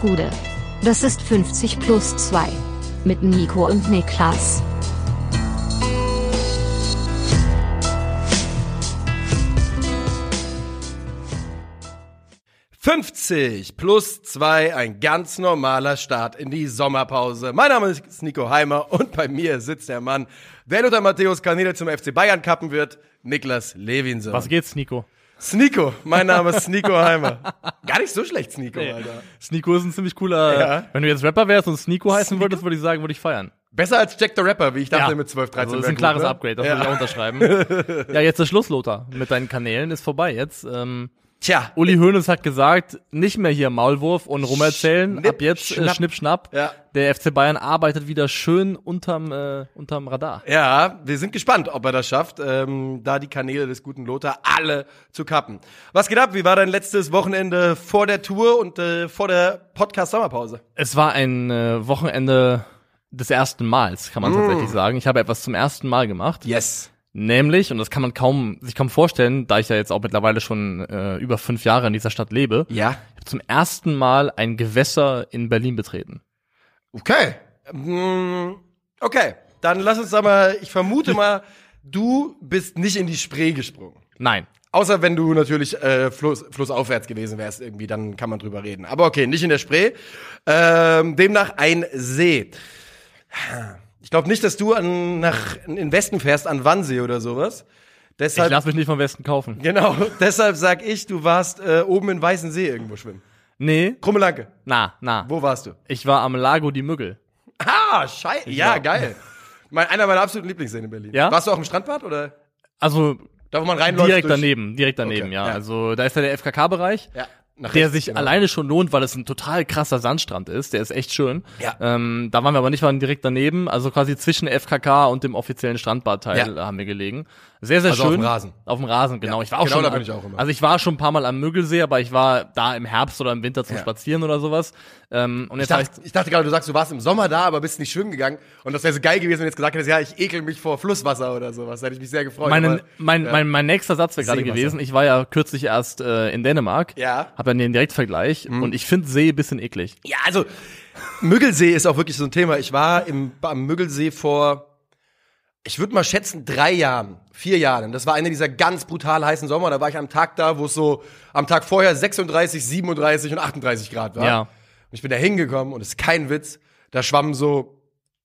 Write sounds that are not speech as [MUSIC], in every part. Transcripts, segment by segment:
Gude. Das ist 50 plus 2. Mit Nico und Niklas. »50 plus 2, ein ganz normaler Start in die Sommerpause. Mein Name ist Nico Heimer und bei mir sitzt der Mann, der Luther Matthäus Kanäle zum FC Bayern kappen wird, Niklas Levinson. Was geht's, Nico? Sneeko, mein Name ist Sneeko Heimer. [LAUGHS] Gar nicht so schlecht, Sneeko, Nee. Alter. Sneeko ist ein ziemlich cooler. Ja. Wenn du jetzt Rapper wärst und Sneeko heißen würdest, würde ich sagen, würde ich feiern. Besser als Jack the Rapper, wie ich dachte mit 12, 13 also das ist ein klares ne? Upgrade, das ja. würde ich auch unterschreiben. [LAUGHS] ja, jetzt ist Schluss, Lothar. Mit deinen Kanälen ist vorbei jetzt. Ähm, Tja, Uli Hoeneß hat gesagt, nicht mehr hier Maulwurf und rumerzählen. Schnipp, Ab jetzt schnapp. äh, schnipp, schnapp. Ja. Der FC Bayern arbeitet wieder schön unterm, äh, unterm Radar. ja, wir sind gespannt, ob er das schafft, ähm, da die Kanäle des guten Lothar alle zu kappen. Was geht ab? Wie war dein letztes Wochenende vor der Tour und äh, vor der Podcast-Sommerpause? Es war ein äh, Wochenende des ersten Mals, kann man tatsächlich sagen. Ich habe etwas zum ersten Mal gemacht. Yes. Nämlich, und das kann man kaum, sich kaum vorstellen, da ich ja jetzt auch mittlerweile schon äh, über fünf Jahre in dieser Stadt lebe, Ja. zum ersten Mal ein Gewässer in Berlin betreten. Okay. Mm, Okay, dann lass uns mal, ich vermute mal, du bist nicht in die Spree gesprungen. Nein. Außer wenn du natürlich äh, Fluss, flussaufwärts gewesen wärst irgendwie, dann kann man drüber reden. Aber okay, nicht in der Spree. Ähm, demnach ein See. Ich glaube nicht, dass du an, nach in den Westen fährst, an Wannsee oder sowas. Ich Deshalb, lasse mich nicht vom Westen kaufen. genau, [LAUGHS] deshalb sag ich, du warst äh, oben in Weißen See irgendwo schwimmen. Nee, Krummelanke, na, na. wo warst du? Ich war am Lago die Müggel. Ah, scheiße. Ja, war- geil. Mein, einer meiner absoluten Lieblingsseen in Berlin. Ja? Warst du auch im Strandbad oder? Also Da, wo man reinläuft? direkt durch- daneben, direkt daneben, Okay, ja. ja. Also da ist ja der FKK-Bereich. Ja. Nach Der rechts, sich genau. alleine schon lohnt, weil es ein total krasser Sandstrand ist. Der ist echt schön. Ja. Ähm, da waren wir aber nicht, waren direkt daneben. Also quasi zwischen FKK und dem offiziellen Strandbadteil Ja. haben wir gelegen. Sehr, sehr Also schön. auf dem Rasen. Auf dem Rasen, genau. Ja, Ich war auch genau schon. da bin ich auch immer. Also ich war schon ein paar Mal am Müggelsee, aber ich war da im Herbst oder im Winter zum Ja. Spazieren oder sowas. Ähm, und Ich jetzt ich, dachte, ich dachte gerade, du sagst, du warst im Sommer da, aber bist nicht schwimmen gegangen. Und das wäre so geil gewesen, wenn du jetzt gesagt hättest, ja, ich ekel mich vor Flusswasser oder sowas. Da hätte ich mich sehr gefreut. meine, aber- mein, ja. mein, mein nächster Satz wäre gerade gewesen. Ich war ja kürzlich erst äh, in Dänemark. Ja. Mhm. Hab dann den Direktvergleich. Und ich finde See ein bisschen eklig. Ja, also Müggelsee ist auch wirklich so ein Thema. Ich war im, am Müggelsee vor, ich würde mal schätzen, drei Jahren, vier Jahren. Das war einer dieser ganz brutal heißen Sommer. Da war ich am Tag da, wo es so am Tag vorher 36, 37 und 38 Grad war. Ja. Und ich bin da hingekommen und es ist kein Witz. Da schwammen so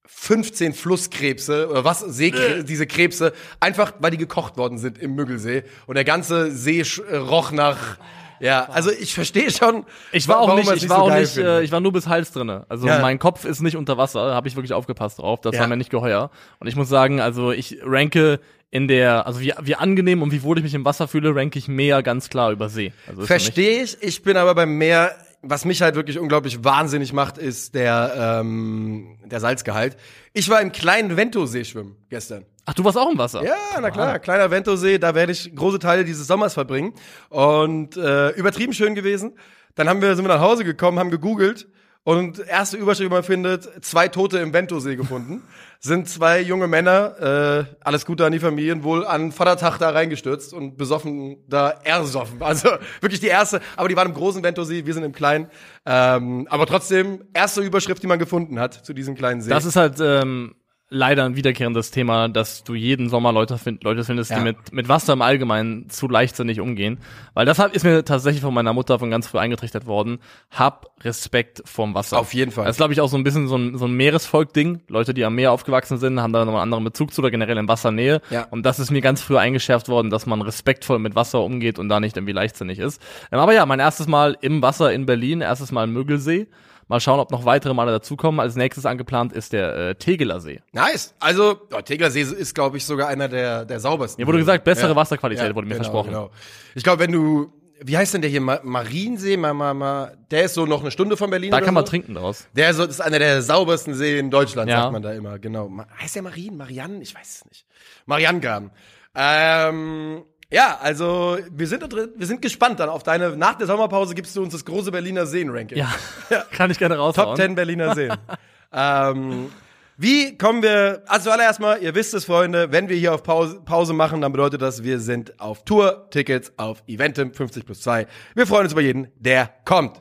15 Flusskrebse oder was, Seekre diese Krebse, einfach weil die gekocht worden sind im Müggelsee. Und der ganze See äh, roch nach, ja, also ich verstehe schon. Ich war auch warum nicht, ich war so auch nicht, äh, ich war nur bis Hals drinne. Also Ja. mein Kopf ist nicht unter Wasser, habe ich wirklich aufgepasst drauf. Das Ja. war mir nicht geheuer. Und ich muss sagen, also ich ranke in der, also wie, wie angenehm und wie wohl ich mich im Wasser fühle, ranke ich Meer ganz klar über See. Also Verstehe ich. Ich bin aber beim Meer, was mich halt wirklich unglaublich wahnsinnig macht, ist der, ähm, der Salzgehalt. Ich war im kleinen Ventosee schwimmen gestern. Ach, du warst auch im Wasser? Ja, na klar, kleiner Ventosee, da werde ich große Teile dieses Sommers verbringen. Und äh, übertrieben schön gewesen. Dann haben wir, sind wir nach Hause gekommen, haben gegoogelt und erste Überschrift, die man findet, zwei Tote im Ventosee gefunden. [LAUGHS] Sind zwei junge Männer, äh, alles Gute an die Familien, wohl an Vatertag da reingestürzt und besoffen da ersoffen. Also [LAUGHS] wirklich die erste, aber die waren im großen Ventosee, wir sind im kleinen. Ähm, aber trotzdem, erste Überschrift, die man gefunden hat zu diesem kleinen See. Das ist halt ähm, leider ein wiederkehrendes Thema, dass du jeden Sommer Leute, find, Leute findest, Ja. die mit, mit Wasser im Allgemeinen zu leichtsinnig umgehen. Weil das ist mir tatsächlich von meiner Mutter von ganz früh eingetrichtert worden. Hab Respekt vorm Wasser. Auf jeden Fall. Das ist, glaube ich, auch so ein bisschen so ein, so ein Meeresvolk-Ding. Leute, die am Meer aufgewachsen sind, haben da noch einen anderen Bezug zu oder generell in Wassernähe. Ja. Und das ist mir ganz früh eingeschärft worden, dass man respektvoll mit Wasser umgeht und da nicht irgendwie leichtsinnig ist. Ähm, aber ja, mein erstes Mal im Wasser in Berlin, erstes Mal im Müggelsee. Mal schauen, ob noch weitere Male dazukommen. Als nächstes angeplant ist der äh, Tegeler See. Nice. Also, oh, Tegersee ist, glaube ich, sogar einer der, der saubersten. Mir wurde gesagt, bessere Wasserqualität wurde mir genau, versprochen. Genau. Ich glaube, wenn du, wie heißt denn der hier, Ma Mariensee, ma, ma, ma, der ist so noch eine Stunde von Berlin Da kann man so. trinken draus. Der ist, so- ist einer der saubersten Seen in Deutschland, Ja. sagt man da immer, genau. Ma heißt der Marien? Marianne? Ich weiß es nicht. Mariangarten. Ähm, ja, also wir sind, da drin, wir sind gespannt dann auf deine, nach der Sommerpause gibst du uns das große Berliner Seen-Ranking. Ja, [LAUGHS] kann ich gerne raushauen. Top 10 Berliner Seen. [LAUGHS] ähm, wie kommen wir, also zuallererst mal, ihr wisst es, Freunde, wenn wir hier auf Pause, Pause machen, dann bedeutet das, wir sind auf Tour, Tickets auf Eventim 50 plus 2. Wir freuen uns über jeden, der kommt.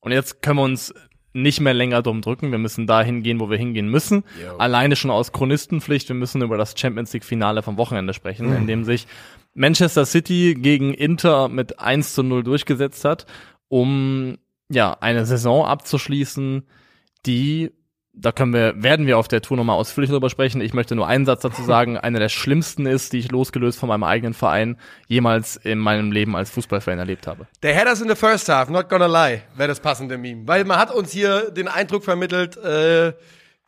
Und jetzt können wir uns nicht mehr länger drum drücken. Wir müssen da hingehen, wo wir hingehen müssen. Jo. Alleine schon aus Chronistenpflicht. Wir müssen über das Champions League Finale vom Wochenende sprechen, Mhm. in dem sich Manchester City gegen Inter mit 1 zu 0 durchgesetzt hat, um ja eine Saison abzuschließen, die da können wir, werden wir auf der Tour nochmal ausführlich darüber sprechen. Ich möchte nur einen Satz dazu [LAUGHS] sagen, eine der schlimmsten ist, die ich losgelöst von meinem eigenen Verein jemals in meinem Leben als Fußballfan erlebt habe. Der Headers in the first half, not gonna lie, wäre das passende Meme. Weil man hat uns hier den Eindruck vermittelt, äh,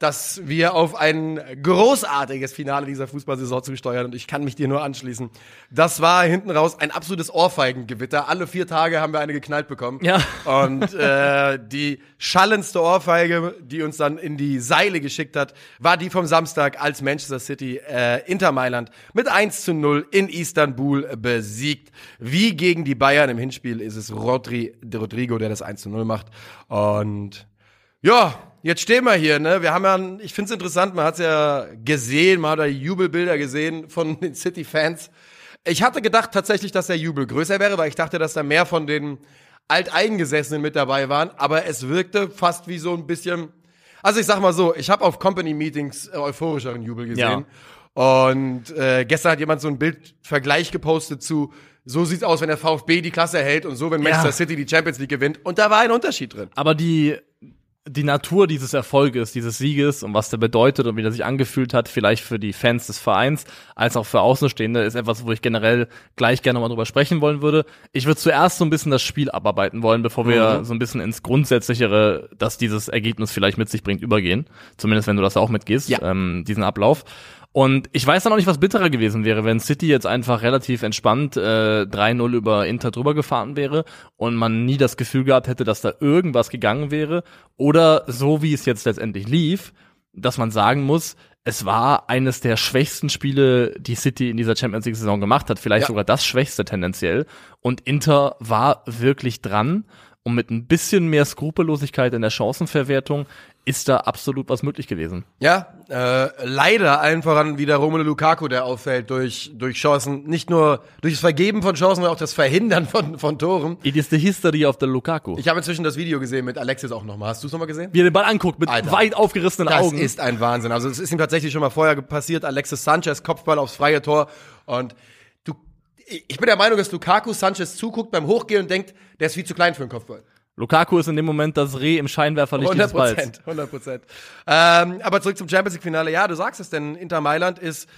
dass wir auf ein großartiges Finale dieser Fußballsaison zusteuern und ich kann mich dir nur anschließen. Das war hinten raus ein absolutes Ohrfeigengewitter. Alle vier Tage haben wir eine geknallt bekommen. Ja. Und äh, [LAUGHS] die schallendste Ohrfeige, die uns dann in die Seile geschickt hat, war die vom Samstag, als Manchester City äh, Inter Mailand mit 1 zu 0 in Istanbul besiegt. Wie gegen die Bayern im Hinspiel ist es Rodri, Rodrigo, der das 1 zu 0 macht. Und ja, jetzt stehen wir hier, ne? Wir haben ja, ich finde es interessant, man hat es ja gesehen, man hat da Jubelbilder gesehen von [LAUGHS] den City-Fans. Ich hatte gedacht tatsächlich, dass der Jubel größer wäre, weil ich dachte, dass da mehr von den Alteingesessenen mit dabei waren, aber es wirkte fast wie so ein bisschen. Also ich sag mal so, ich habe auf Company-Meetings äh, euphorischeren Jubel gesehen. Und äh, gestern hat jemand so ein Bildvergleich gepostet zu, so sieht's aus, wenn der VfB die Klasse hält und so, wenn Manchester Ja. City die Champions League gewinnt. Und da war ein Unterschied drin. Aber die, die Natur dieses Erfolges, dieses Sieges und was der bedeutet und wie der sich angefühlt hat, vielleicht für die Fans des Vereins, als auch für Außenstehende, ist etwas, wo ich generell gleich gerne mal drüber sprechen wollen würde. Ich würde zuerst so ein bisschen das Spiel abarbeiten wollen, bevor wir so ein bisschen ins Grundsätzlichere, dass dieses Ergebnis vielleicht mit sich bringt, übergehen. Zumindest wenn du das auch mitgehst, Ja. ähm, diesen Ablauf. Und ich weiß dann auch nicht, was bitterer gewesen wäre, wenn City jetzt einfach relativ entspannt äh, 3-0 über Inter drüber gefahren wäre und man nie das Gefühl gehabt hätte, dass da irgendwas gegangen wäre. Oder so wie es jetzt letztendlich lief, dass man sagen muss, es war eines der schwächsten Spiele, die City in dieser Champions League-Saison gemacht hat, vielleicht Ja. sogar das schwächste tendenziell. Und Inter war wirklich dran. Und mit ein bisschen mehr Skrupellosigkeit in der Chancenverwertung ist da absolut was möglich gewesen. Ja, äh, leider allen voran wieder Romelu Lukaku, der auffällt durch, durch Chancen. Nicht nur durch das Vergeben von Chancen, sondern auch das Verhindern von, von Toren. It is the history of the Lukaku. Ich habe inzwischen das Video gesehen mit Alexis auch nochmal. Hast du es nochmal gesehen? Wie er den Ball anguckt mit Alter. weit aufgerissenen Das Augen. ist ein Wahnsinn. Also es ist ihm tatsächlich schon mal vorher passiert. Alexis Sanchez, Kopfball aufs freie Tor. Und ich bin der Meinung, dass Lukaku Sanchez zuguckt beim Hochgehen und denkt, der ist viel zu klein für einen Kopfball. Lukaku ist in dem Moment das Reh im Scheinwerferlicht 100 dieses Balls. Prozent, 100 Prozent. Ähm, aber zurück zum Champions League Finale. Ja, du sagst es, denn Inter Mailand ist,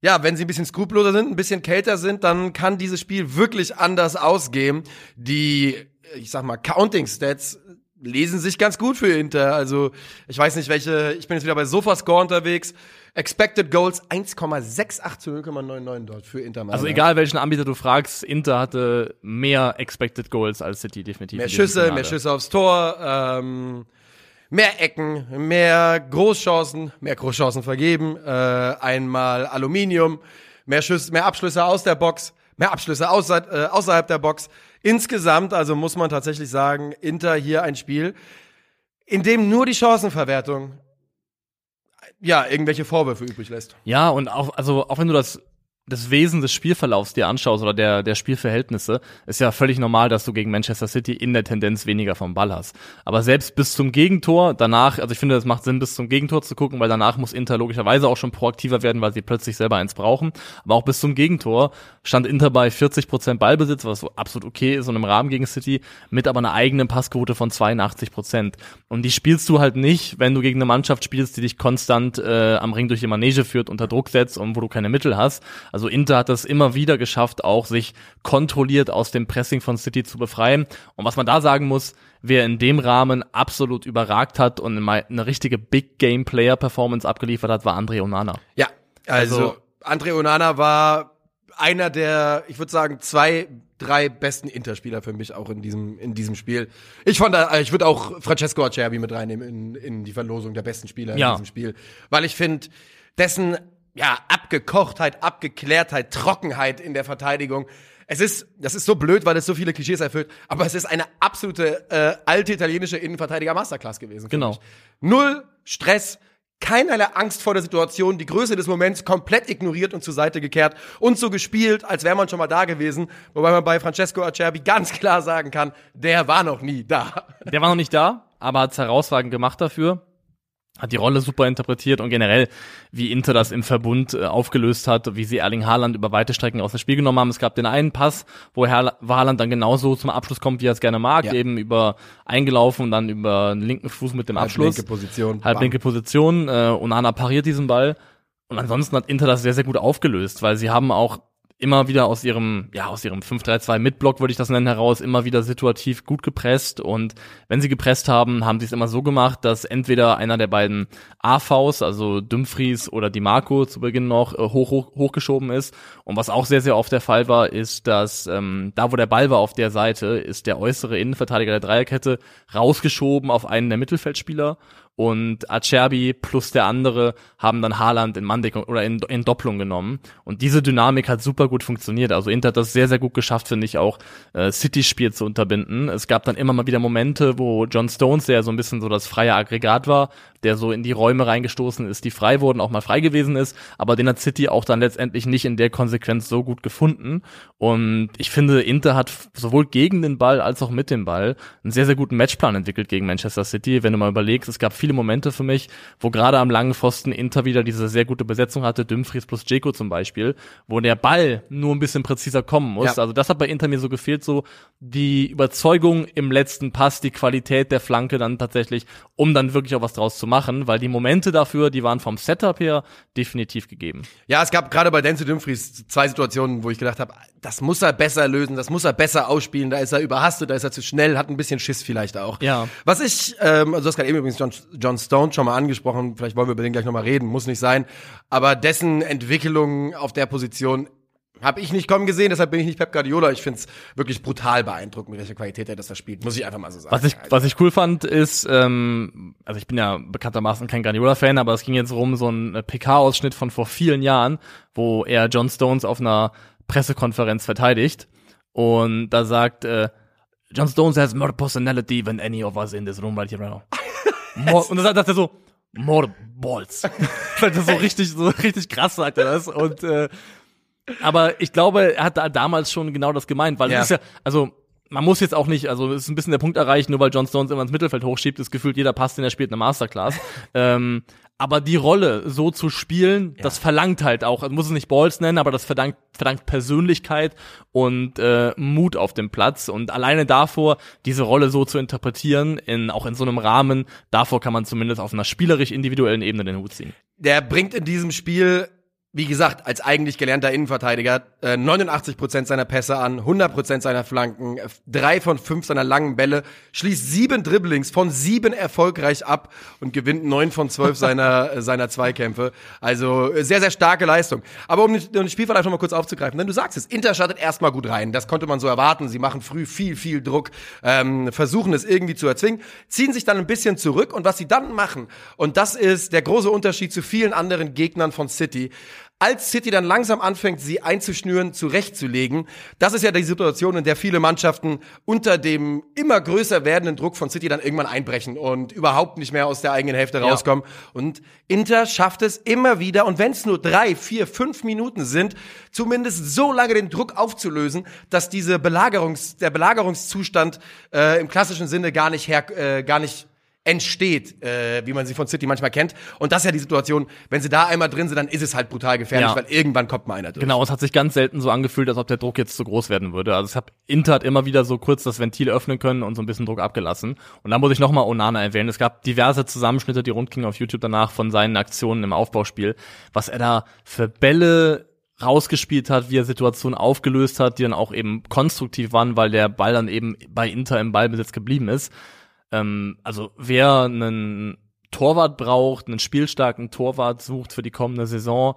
ja, wenn sie ein bisschen skrupelloser sind, ein bisschen kälter sind, dann kann dieses Spiel wirklich anders ausgehen. Die, ich sag mal, Counting Stats lesen sich ganz gut für Inter. Also, ich weiß nicht, welche, ich bin jetzt wieder bei Sofascore unterwegs. Expected Goals 1,68 zu 0,99 dort für Inter Mailand. Also egal welchen Anbieter du fragst, Inter hatte mehr Expected Goals als City definitiv. Mehr Schüsse, mehr Schüsse aufs Tor, ähm, mehr Ecken, mehr Großchancen, mehr Großchancen vergeben, äh, einmal Aluminium, mehr Schüsse, mehr Abschlüsse aus der Box, mehr Abschlüsse außerhalb, äh, außerhalb der Box. Insgesamt, also muss man tatsächlich sagen, Inter hier ein Spiel, in dem nur die Chancenverwertung ja irgendwelche Vorwürfe übrig lässt. Ja, und auch, also auch wenn du das, das Wesen des Spielverlaufs dir anschaust oder der, der Spielverhältnisse, ist ja völlig normal, dass du gegen Manchester City in der Tendenz weniger vom Ball hast. Aber selbst bis zum Gegentor, danach, also ich finde, das macht Sinn, bis zum Gegentor zu gucken, weil danach muss Inter logischerweise auch schon proaktiver werden, weil sie plötzlich selber eins brauchen. Aber auch bis zum Gegentor stand Inter bei 40% Ballbesitz, was so absolut okay ist und im Rahmen gegen City, mit aber einer eigenen Passquote von 82%. Und die spielst du halt nicht, wenn du gegen eine Mannschaft spielst, die dich konstant äh, am Ring durch die Manege führt, unter Druck setzt und wo du keine Mittel hast. Also Inter hat es immer wieder geschafft, auch sich kontrolliert aus dem Pressing von City zu befreien. Und was man da sagen muss, wer in dem Rahmen absolut überragt hat und eine richtige Big Game Player Performance abgeliefert hat, war André Onana. Ja, also, Also- Andre Onana war einer der, ich würde sagen, zwei, drei besten Interspieler für mich auch in diesem, in diesem Spiel. Ich fand, da- ich würde auch Francesco Acerbi mit reinnehmen in, in die Verlosung der besten Spieler Ja. in diesem Spiel. Weil ich finde, dessen, ja, Abgekochtheit, Abgeklärtheit, Trockenheit in der Verteidigung, es ist, das ist so blöd, weil es so viele Klischees erfüllt, aber es ist eine absolute äh, alte italienische Innenverteidiger Masterclass gewesen. Genau. ich. Null Stress, keinerlei Angst vor der Situation, die Größe des Moments komplett ignoriert und zur Seite gekehrt und so gespielt, als wäre man schon mal da gewesen. Wobei man bei Francesco Acerbi ganz klar sagen kann, der war noch nie da. Der war noch nicht da, aber hat's herausragend gemacht dafür hat die Rolle super interpretiert und generell, wie Inter das im Verbund äh, aufgelöst hat, wie sie Erling Haaland über weite Strecken aus dem Spiel genommen haben. Es gab den einen Pass, wo Herr Haaland dann genauso zum Abschluss kommt, wie er es gerne mag, ja. eben über eingelaufen und dann über den linken Fuß mit dem Abschluss. Halblinke Position. Halblinke Position. Äh, Onana pariert diesen Ball. Und ansonsten hat Inter das sehr, sehr gut aufgelöst, weil sie haben auch immer wieder aus ihrem, ja, aus ihrem 5-3-2 Mitblock, würde ich das nennen, heraus, immer wieder situativ gut gepresst. Und wenn sie gepresst haben, haben sie es immer so gemacht, dass entweder einer der beiden AVs, also Dumfries oder Di Marco zu Beginn noch äh, hoch, hoch, hochgeschoben ist. Und was auch sehr, sehr oft der Fall war, ist, dass ähm, da, wo der Ball war auf der Seite, ist der äußere Innenverteidiger der Dreierkette rausgeschoben auf einen der Mittelfeldspieler und Acerbi plus der andere haben dann Haaland in Mandeckung oder in, in Doppelung genommen. Und diese Dynamik hat super gut funktioniert. Also Inter hat das sehr, sehr gut geschafft, finde ich, auch äh, City-Spiel zu unterbinden. Es gab dann immer mal wieder Momente, wo John Stones, der so ein bisschen so das freie Aggregat war, der so in die Räume reingestoßen ist, die frei wurden, auch mal frei gewesen ist, aber den hat City auch dann letztendlich nicht in der Konsequenz so gut gefunden. Und ich finde, Inter hat sowohl gegen den Ball als auch mit dem Ball einen sehr, sehr guten Matchplan entwickelt gegen Manchester City. Wenn du mal überlegst, es gab viele Momente für mich, wo gerade am langen Pfosten Inter wieder diese sehr gute Besetzung hatte, Dumfries plus Jeko zum Beispiel, wo der Ball nur ein bisschen präziser kommen muss. Ja. Also das hat bei Inter mir so gefehlt, so die Überzeugung im letzten Pass, die Qualität der Flanke dann tatsächlich, um dann wirklich auch was draus zu machen, weil die Momente dafür, die waren vom Setup her definitiv gegeben. Ja, es gab gerade bei Denzel Dumfries zwei Situationen, wo ich gedacht habe, das muss er besser lösen, das muss er besser ausspielen, da ist er überhastet, da ist er zu schnell, hat ein bisschen Schiss vielleicht auch. Ja. Was ich, ähm, also du hast gerade eben übrigens John, John Stone schon mal angesprochen, vielleicht wollen wir über den gleich nochmal reden, muss nicht sein, aber dessen Entwicklung auf der Position habe ich nicht kommen gesehen, deshalb bin ich nicht Pep Guardiola. Ich finde es wirklich brutal beeindruckend, mit welcher Qualität er das da spielt. Muss ich einfach mal so sagen. Was ich, was ich cool fand, ist, ähm, also ich bin ja bekanntermaßen kein Guardiola-Fan, aber es ging jetzt rum, so ein PK-Ausschnitt von vor vielen Jahren, wo er John Stones auf einer Pressekonferenz verteidigt. Und da sagt, äh, John Stones has more personality than any of us in this room right here right now. [LAUGHS] More, und dann sagt er so, more balls. [LAUGHS] das so richtig, so richtig krass sagt er das. Und äh, aber ich glaube, er hat da damals schon genau das gemeint, weil ja. es ist ja, also man muss jetzt auch nicht, also es ist ein bisschen der Punkt erreicht, nur weil John Stones immer ins Mittelfeld hochschiebt, ist gefühlt jeder Pass, den er spielt, eine Masterclass. ähm, aber die Rolle so zu spielen, ja. das verlangt halt auch, also muss es nicht Balls nennen, aber das verdankt, verdankt Persönlichkeit und äh, Mut auf dem Platz. Und alleine davor, diese Rolle so zu interpretieren, in, auch in so einem Rahmen, davor kann man zumindest auf einer spielerisch individuellen Ebene den Hut ziehen. Der bringt in diesem Spiel wie gesagt, als eigentlich gelernter Innenverteidiger, äh, 89 Prozent seiner Pässe an, 100 Prozent seiner Flanken, äh, drei von fünf seiner langen Bälle, schließt sieben Dribblings von sieben erfolgreich ab und gewinnt neun von zwölf [LAUGHS] seiner, äh, seiner Zweikämpfe. Also äh, sehr, sehr starke Leistung. Aber um, den Spielverlauf noch mal kurz aufzugreifen, denn du sagst es, Inter startet erstmal gut rein. Das konnte man so erwarten. Sie machen früh viel, viel Druck, ähm, versuchen es irgendwie zu erzwingen, ziehen sich dann ein bisschen zurück und was sie dann machen, und das ist der große Unterschied zu vielen anderen Gegnern von City, als City dann langsam anfängt, sie einzuschnüren, zurechtzulegen, das ist ja die Situation, in der viele Mannschaften unter dem immer größer werdenden Druck von City dann irgendwann einbrechen und überhaupt nicht mehr aus der eigenen Hälfte rauskommen. Ja. Und Inter schafft es immer wieder, und wenn es nur drei, vier, fünf Minuten sind, zumindest so lange den Druck aufzulösen, dass diese Belagerungs, der Belagerungszustand äh, im klassischen Sinne gar nicht her, äh, gar nicht entsteht, äh, wie man sie von City manchmal kennt. Und das ist ja die Situation, wenn sie da einmal drin sind, dann ist es halt brutal gefährlich, ja. weil irgendwann kommt mal einer durch. Genau, es hat sich ganz selten so angefühlt, als ob der Druck jetzt zu groß werden würde. Also es hat Inter hat immer wieder so kurz das Ventil öffnen können und so ein bisschen Druck abgelassen. Und dann muss ich nochmal Onana erwähnen. Es gab diverse Zusammenschnitte, die rundgingen auf YouTube danach von seinen Aktionen im Aufbauspiel, was er da für Bälle rausgespielt hat, wie er Situationen aufgelöst hat, die dann auch eben konstruktiv waren, weil der Ball dann eben bei Inter im Ballbesitz geblieben ist. Ähm, also wer einen Torwart braucht, einen spielstarken Torwart sucht für die kommende Saison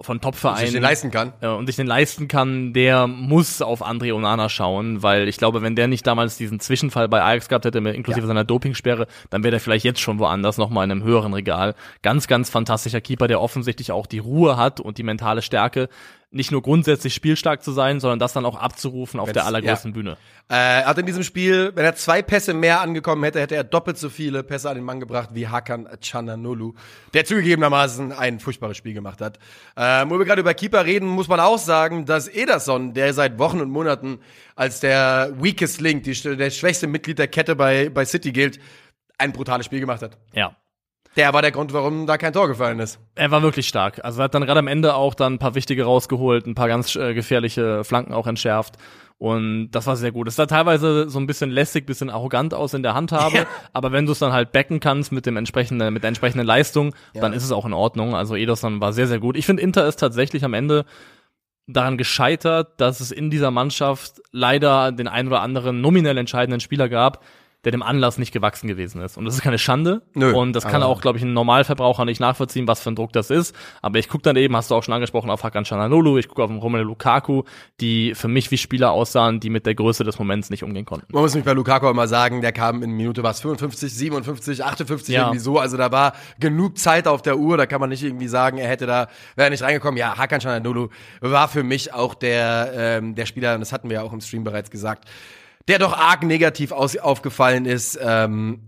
von Topvereinen. Und sich den leisten kann. Äh, und sich den leisten kann, der muss auf André Onana schauen, weil ich glaube, wenn der nicht damals diesen Zwischenfall bei Ajax gehabt hätte, inklusive ja. seiner Dopingsperre, dann wäre der vielleicht jetzt schon woanders nochmal in einem höheren Regal. Ganz, ganz fantastischer Keeper, der offensichtlich auch die Ruhe hat und die mentale Stärke, nicht nur grundsätzlich spielstark zu sein, sondern das dann auch abzurufen auf Wenn's- der allergrößten ja. Bühne. Äh, er hat in diesem Spiel, wenn er zwei Pässe mehr angekommen hätte, hätte er doppelt so viele Pässe an den Mann gebracht wie Hakan Cananolu, der zugegebenermaßen ein furchtbares Spiel gemacht hat. Ähm, wo wir gerade über Keeper reden, muss man auch sagen, dass Ederson, der seit Wochen und Monaten als der weakest link, die, der schwächste Mitglied der Kette bei, bei City gilt, ein brutales Spiel gemacht hat. Ja. Der war der Grund, warum da kein Tor gefallen ist. Er war wirklich stark. Also er hat dann gerade am Ende auch dann ein paar wichtige rausgeholt, ein paar ganz äh, gefährliche Flanken auch entschärft. Und das war sehr gut. Es sah teilweise so ein bisschen lässig, bisschen arrogant aus in der Handhabe, Ja. aber wenn du es dann halt backen kannst mit dem entsprechenden, mit der entsprechenden Leistung, Ja. dann ist es auch in Ordnung. Also Ederson war sehr, sehr gut. Ich finde, Inter ist tatsächlich am Ende daran gescheitert, dass es in dieser Mannschaft leider den ein oder anderen nominell entscheidenden Spieler gab, der dem Anlass nicht gewachsen gewesen ist. Und das ist keine Schande. Nö, und das kann auch, glaube ich, ein Normalverbraucher nicht nachvollziehen, was für ein Druck das ist. Aber ich gucke dann eben, hast du auch schon angesprochen, auf Hakan Chananolu, ich gucke auf den Romelu Lukaku, die für mich wie Spieler aussahen, die mit der Größe des Moments nicht umgehen konnten. Man muss mich bei Lukaku immer sagen, der kam in Minute was 55, 57, 58 Ja. irgendwie so. Also da war genug Zeit auf der Uhr. Da kann man nicht irgendwie sagen, er hätte da wäre er nicht reingekommen. Ja, Hakan Çalhanoğlu war für mich auch der ähm, der Spieler. Und das hatten wir ja auch im Stream bereits gesagt, der doch arg negativ aus, aufgefallen ist, ähm,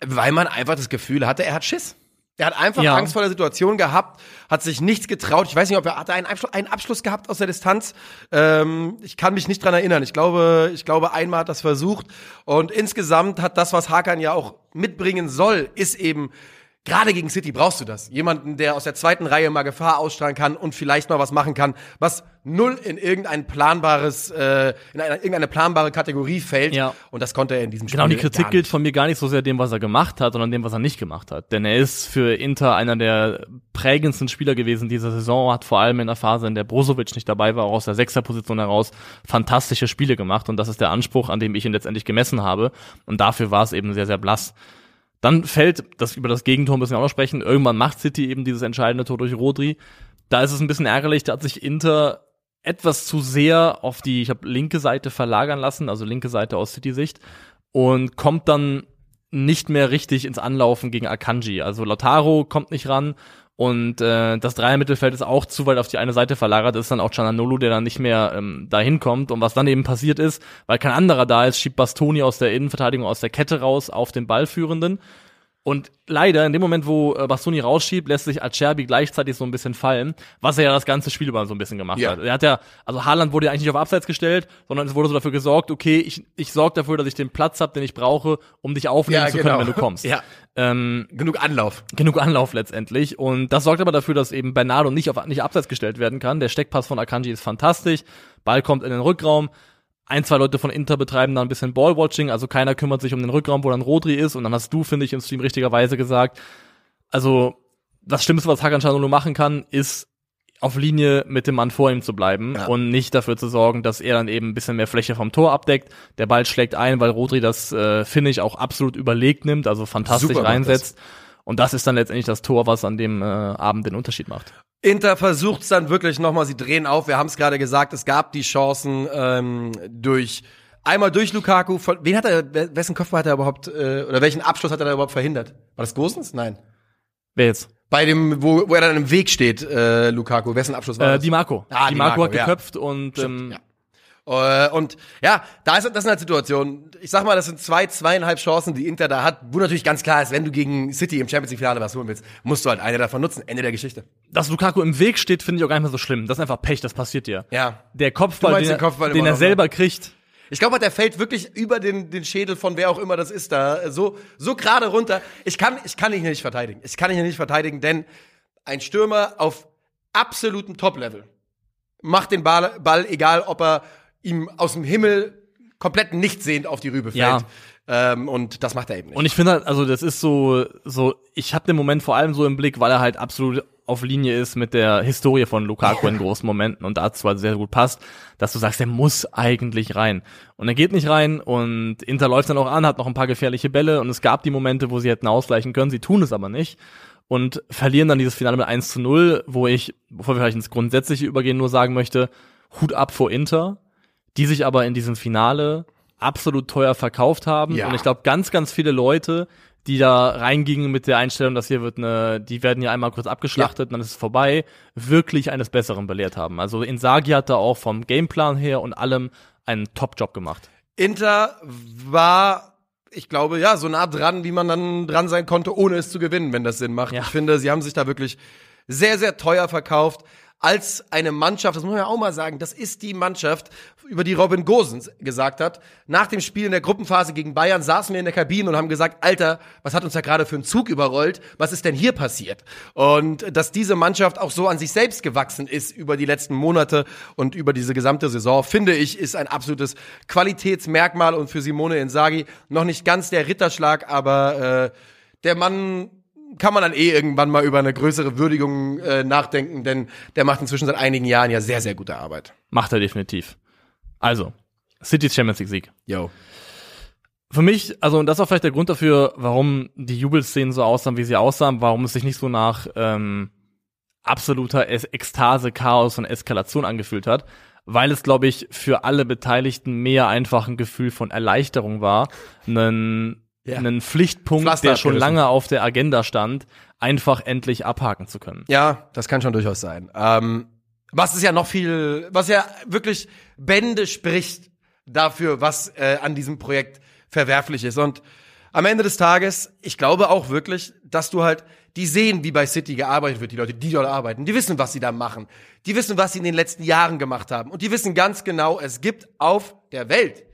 weil man einfach das Gefühl hatte, er hat Schiss. Er hat einfach Ja. Angst vor der Situation gehabt, hat sich nichts getraut. Ich weiß nicht, ob er hatte einen Abschluss, einen Abschluss gehabt aus der Distanz. Ähm, ich kann mich nicht dran erinnern. Ich glaube, ich glaube, einmal hat das versucht. Und insgesamt hat das, was Hakan ja auch mitbringen soll, ist eben Gerade gegen City brauchst du das. Jemanden, der aus der zweiten Reihe mal Gefahr ausstrahlen kann und vielleicht mal was machen kann, was null in irgendein planbares, äh, in eine, irgendeine planbare Kategorie fällt. Ja. Und das konnte er in diesem Spiel. Genau, die Kritik gilt von mir gar nicht so sehr dem, was er gemacht hat, sondern dem, was er nicht gemacht hat. Denn er ist für Inter einer der prägendsten Spieler gewesen dieser Saison, hat vor allem in der Phase, in der Brozovic nicht dabei war, auch aus der Sechserposition heraus fantastische Spiele gemacht. Und das ist der Anspruch, an dem ich ihn letztendlich gemessen habe. Und dafür war es eben sehr, sehr blass. Dann fällt, das über das Gegentor müssen wir auch noch sprechen, irgendwann macht City eben dieses entscheidende Tor durch Rodri. Da ist es ein bisschen ärgerlich, da hat sich Inter etwas zu sehr auf die, ich habe linke Seite verlagern lassen, also linke Seite aus City-Sicht und kommt dann nicht mehr richtig ins Anlaufen gegen Akanji. Also Lautaro kommt nicht ran und äh, das Dreier-Mittelfeld ist auch zu weit auf die eine Seite verlagert. Das ist dann auch Cananolo, der dann nicht mehr ähm, dahin kommt. Und was dann eben passiert ist, weil kein anderer da ist, schiebt Bastoni aus der Innenverteidigung aus der Kette raus auf den Ballführenden. Und leider, in dem Moment, wo äh, Bastoni rausschiebt, lässt sich Acerbi gleichzeitig so ein bisschen fallen, was er ja das ganze Spiel über so ein bisschen gemacht Ja. hat. Er hat ja, also Haaland wurde ja eigentlich nicht auf Abseits gestellt, sondern es wurde so dafür gesorgt, okay, ich, ich sorge dafür, dass ich den Platz habe, den ich brauche, um dich aufnehmen Ja, zu genau. können, wenn du kommst. [LAUGHS] Ja. Ähm, Genug Anlauf. genug Anlauf letztendlich. Und das sorgt aber dafür, dass eben Bernardo nicht auf nicht abseits gestellt werden kann. Der Steckpass von Akanji ist fantastisch. Ball kommt in den Rückraum. Ein, zwei Leute von Inter betreiben da ein bisschen Ballwatching, also keiner kümmert sich um den Rückraum, wo dann Rodri ist. Und dann hast du, finde ich, im Stream richtigerweise gesagt, also das Schlimmste, was Hakan Çalhanoğlu machen kann, ist auf Linie mit dem Mann vor ihm zu bleiben Ja. und nicht dafür zu sorgen, dass er dann eben ein bisschen mehr Fläche vom Tor abdeckt. Der Ball schlägt ein, weil Rodri das, äh, finde ich, auch absolut überlegt nimmt, also fantastisch Super reinsetzt. Und das ist dann letztendlich das Tor, was an dem äh, Abend den Unterschied macht. Inter versucht es dann wirklich nochmal, sie drehen auf. Wir haben es gerade gesagt, es gab die Chancen ähm, durch einmal durch Lukaku. Von, wen hat er, wessen Kopf hat er überhaupt, äh, oder welchen Abschluss hat er da überhaupt verhindert? War das Gosens? Nein. Wer jetzt? Bei dem, wo, wo er dann im Weg steht, äh, Lukaku. Wessen Abschluss war Äh, das? Di Marco. Ah, Di Di Marco Marco, hat ja. geköpft und ähm, ja. Äh, und ja, da ist, das sind halt Situationen. Ich sag mal, das sind zwei, zweieinhalb Chancen, die Inter da hat, wo natürlich ganz klar ist, wenn du gegen City im Champions League Finale was holen willst, musst du halt eine davon nutzen. Ende der Geschichte. dass Lukaku im Weg steht, finde ich auch gar nicht mehr so schlimm. Das ist einfach Pech, das passiert dir. Ja. Der Kopfball, den, Kopfball er, den er selber kriegt, Ich glaube, der fällt wirklich über den, den Schädel von wer auch immer das ist da, so, so gerade runter. Ich kann, ich kann ihn hier nicht verteidigen. Ich kann ihn hier nicht verteidigen, denn ein Stürmer auf absolutem Top-Level macht den Ball, Ball, egal ob er ihm aus dem Himmel komplett nicht sehend auf die Rübe Ja. fällt. Ähm, und das macht er eben nicht. Und ich finde halt, also das ist so, so, ich habe den Moment vor allem so im Blick, weil er halt absolut auf Linie ist mit der Historie von Lukaku in großen Momenten und dazu halt sehr gut passt, dass du sagst, er muss eigentlich rein. Und er geht nicht rein und Inter läuft dann auch an, hat noch ein paar gefährliche Bälle und es gab die Momente, wo sie hätten ausgleichen können, sie tun es aber nicht und verlieren dann dieses Finale mit 1 zu 0, wo ich, bevor wir vielleicht ins Grundsätzliche übergehen, nur sagen möchte, Hut ab vor Inter, die sich aber in diesem Finale absolut teuer verkauft haben. Ja. Und ich glaube, ganz, ganz viele Leute, die da reingingen mit der Einstellung, dass hier wird eine, die werden ja einmal kurz abgeschlachtet, ja. dann ist es vorbei, wirklich eines Besseren belehrt haben. Also Insagi hat da auch vom Gameplan her und allem einen Top-Job gemacht. Inter war, ich glaube, ja, so nah dran, wie man dann dran sein konnte, ohne es zu gewinnen, wenn das Sinn macht. Ja. Ich finde, sie haben sich da wirklich sehr, sehr teuer verkauft als eine Mannschaft, das muss man ja auch mal sagen, das ist die Mannschaft, über die Robin Gosens gesagt hat. Nach dem Spiel in der Gruppenphase gegen Bayern saßen wir in der Kabine und haben gesagt, Alter, was hat uns da gerade für einen Zug überrollt? Was ist denn hier passiert? Und dass diese Mannschaft auch so an sich selbst gewachsen ist über die letzten Monate und über diese gesamte Saison, finde ich, ist ein absolutes Qualitätsmerkmal und für Simone Inzaghi noch nicht ganz der Ritterschlag, aber äh, der Mann kann man dann eh irgendwann mal über eine größere Würdigung äh, nachdenken, denn der macht inzwischen seit einigen Jahren ja sehr, sehr gute Arbeit. Macht er definitiv. Also, City's Champions League Sieg. Yo. Für mich, also und das war vielleicht der Grund dafür, warum die Jubelszenen so aussahen, wie sie aussahen, warum es sich nicht so nach ähm, absoluter Ekstase, Chaos und Eskalation angefühlt hat, weil es, glaube ich, für alle Beteiligten mehr einfach ein Gefühl von Erleichterung war, einen ja. einen Pflichtpunkt, Pflaster der schon lange auf der Agenda stand, einfach endlich abhaken zu können. Ja, das kann schon durchaus sein. Ähm, was ist ja noch viel, was ja wirklich Bände spricht dafür, was äh, an diesem Projekt verwerflich ist. Und am Ende des Tages, ich glaube auch wirklich, dass du halt, die sehen, wie bei City gearbeitet wird, die Leute, die dort arbeiten, die wissen, was sie da machen. Die wissen, was sie in den letzten Jahren gemacht haben. Und die wissen ganz genau, es gibt auf der Welt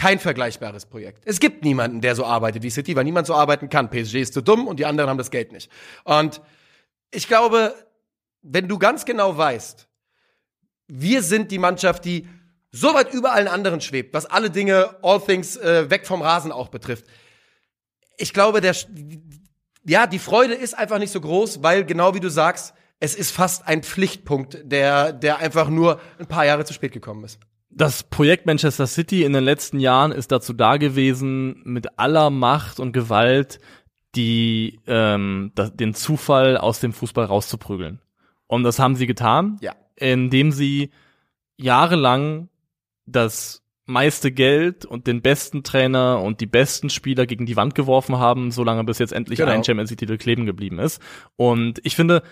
kein vergleichbares Projekt. Es gibt niemanden, der so arbeitet wie City, weil niemand so arbeiten kann. PSG ist zu dumm und die anderen haben das Geld nicht. Und ich glaube, wenn du ganz genau weißt, wir sind die Mannschaft, die so weit über allen anderen schwebt, was alle Dinge, all things äh, weg vom Rasen auch betrifft. Ich glaube, der, ja, die Freude ist einfach nicht so groß, weil genau wie du sagst, es ist fast ein Pflichtpunkt, der, der einfach nur ein paar Jahre zu spät gekommen ist das Projekt Manchester City in den letzten Jahren ist dazu da gewesen, mit aller Macht und Gewalt die ähm, das, den Zufall aus dem Fußball rauszuprügeln. Und das haben sie getan, ja. indem sie jahrelang das meiste Geld und den besten Trainer und die besten Spieler gegen die Wand geworfen haben, solange bis jetzt endlich genau. ein Champions League Titel kleben geblieben ist. Und ich finde,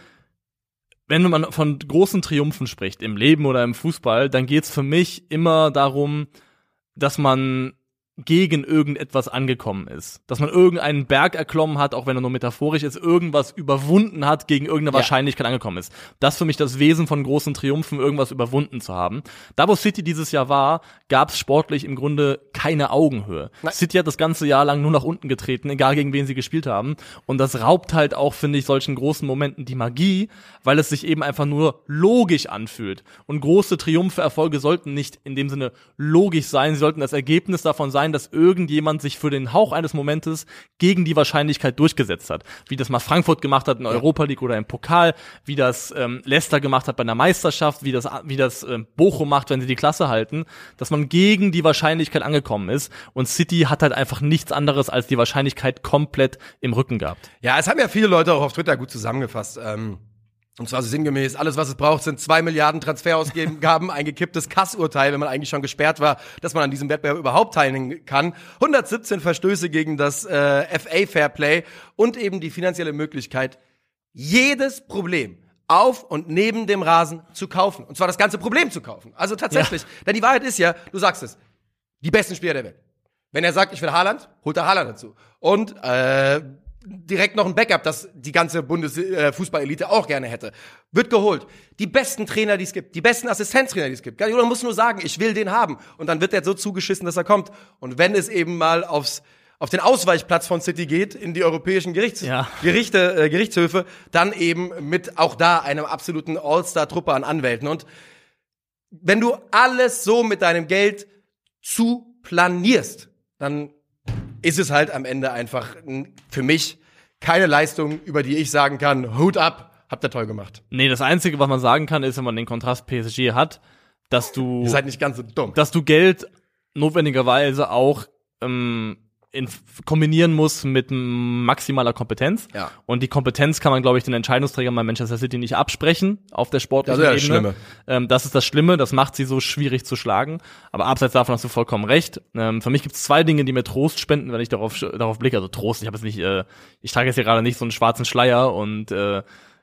wenn man von großen Triumphen spricht, im Leben oder im Fußball, dann geht's für mich immer darum, dass man gegen irgendetwas angekommen ist. Dass man irgendeinen Berg erklommen hat, auch wenn er nur metaphorisch ist, irgendwas überwunden hat, gegen irgendeine ja. Wahrscheinlichkeit angekommen ist. Das ist für mich das Wesen von großen Triumphen, irgendwas überwunden zu haben. Da, wo City dieses Jahr war, gab es sportlich im Grunde keine Augenhöhe. Nein. City hat das ganze Jahr lang nur nach unten getreten, egal gegen wen sie gespielt haben. Und das raubt halt auch, finde ich, solchen großen Momenten die Magie, weil es sich eben einfach nur logisch anfühlt. Und große Triumphe, Erfolge sollten nicht in dem Sinne logisch sein, sie sollten das Ergebnis davon sein, sein, dass irgendjemand sich für den Hauch eines Momentes gegen die Wahrscheinlichkeit durchgesetzt hat. Wie das mal Frankfurt gemacht hat in der Europa League oder im Pokal, wie das ähm, Leicester gemacht hat bei einer Meisterschaft, wie das, wie das ähm, Bochum macht, wenn sie die Klasse halten, dass man gegen die Wahrscheinlichkeit angekommen ist. Und City hat halt einfach nichts anderes als die Wahrscheinlichkeit komplett im Rücken gehabt. Ja, es haben ja viele Leute auch auf Twitter gut zusammengefasst. Ähm und zwar so sinngemäß, alles, was es braucht, sind zwei Milliarden Transferausgaben, [LAUGHS] ein gekipptes Kassurteil, wenn man eigentlich schon gesperrt war, dass man an diesem Wettbewerb überhaupt teilnehmen kann. 117 Verstöße gegen das äh, FA Fairplay und eben die finanzielle Möglichkeit, jedes Problem auf und neben dem Rasen zu kaufen. Und zwar das ganze Problem zu kaufen. Also tatsächlich. Ja. Denn die Wahrheit ist ja, du sagst es, die besten Spieler der Welt. Wenn er sagt, ich will Haaland, holt er Haaland dazu. Und äh, direkt noch ein Backup, das die ganze Bundesfußballelite äh, auch gerne hätte. Wird geholt. Die besten Trainer, die es gibt, die besten Assistenztrainer, die es gibt. Man muss nur sagen, ich will den haben. Und dann wird der so zugeschissen, dass er kommt. Und wenn es eben mal aufs auf den Ausweichplatz von City geht, in die europäischen Gerichts ja. Gerichte, äh, Gerichtshöfe, dann eben mit auch da einem absoluten All-Star-Truppe an Anwälten. Und wenn du alles so mit deinem Geld zu planierst, dann ist es halt am Ende einfach für mich keine Leistung, über die ich sagen kann, Hut ab, habt ihr toll gemacht. Nee, das Einzige, was man sagen kann, ist, wenn man den Kontrast PSG hat, dass du. Ihr seid nicht ganz so dumm. Dass du Geld notwendigerweise auch ähm, in, kombinieren muss mit maximaler Kompetenz. Ja. Und die Kompetenz kann man, glaube ich, den Entscheidungsträgern bei Manchester City nicht absprechen auf der sportlichen Das ist ja das Ebene. Ähm, das ist das Schlimme, das macht sie so schwierig zu schlagen. Aber abseits davon hast du vollkommen recht. Ähm, für mich gibt es zwei Dinge, die mir Trost spenden, wenn ich darauf, darauf blicke. Also Trost, ich habe jetzt nicht, äh, ich trage jetzt hier gerade nicht so einen schwarzen Schleier und äh,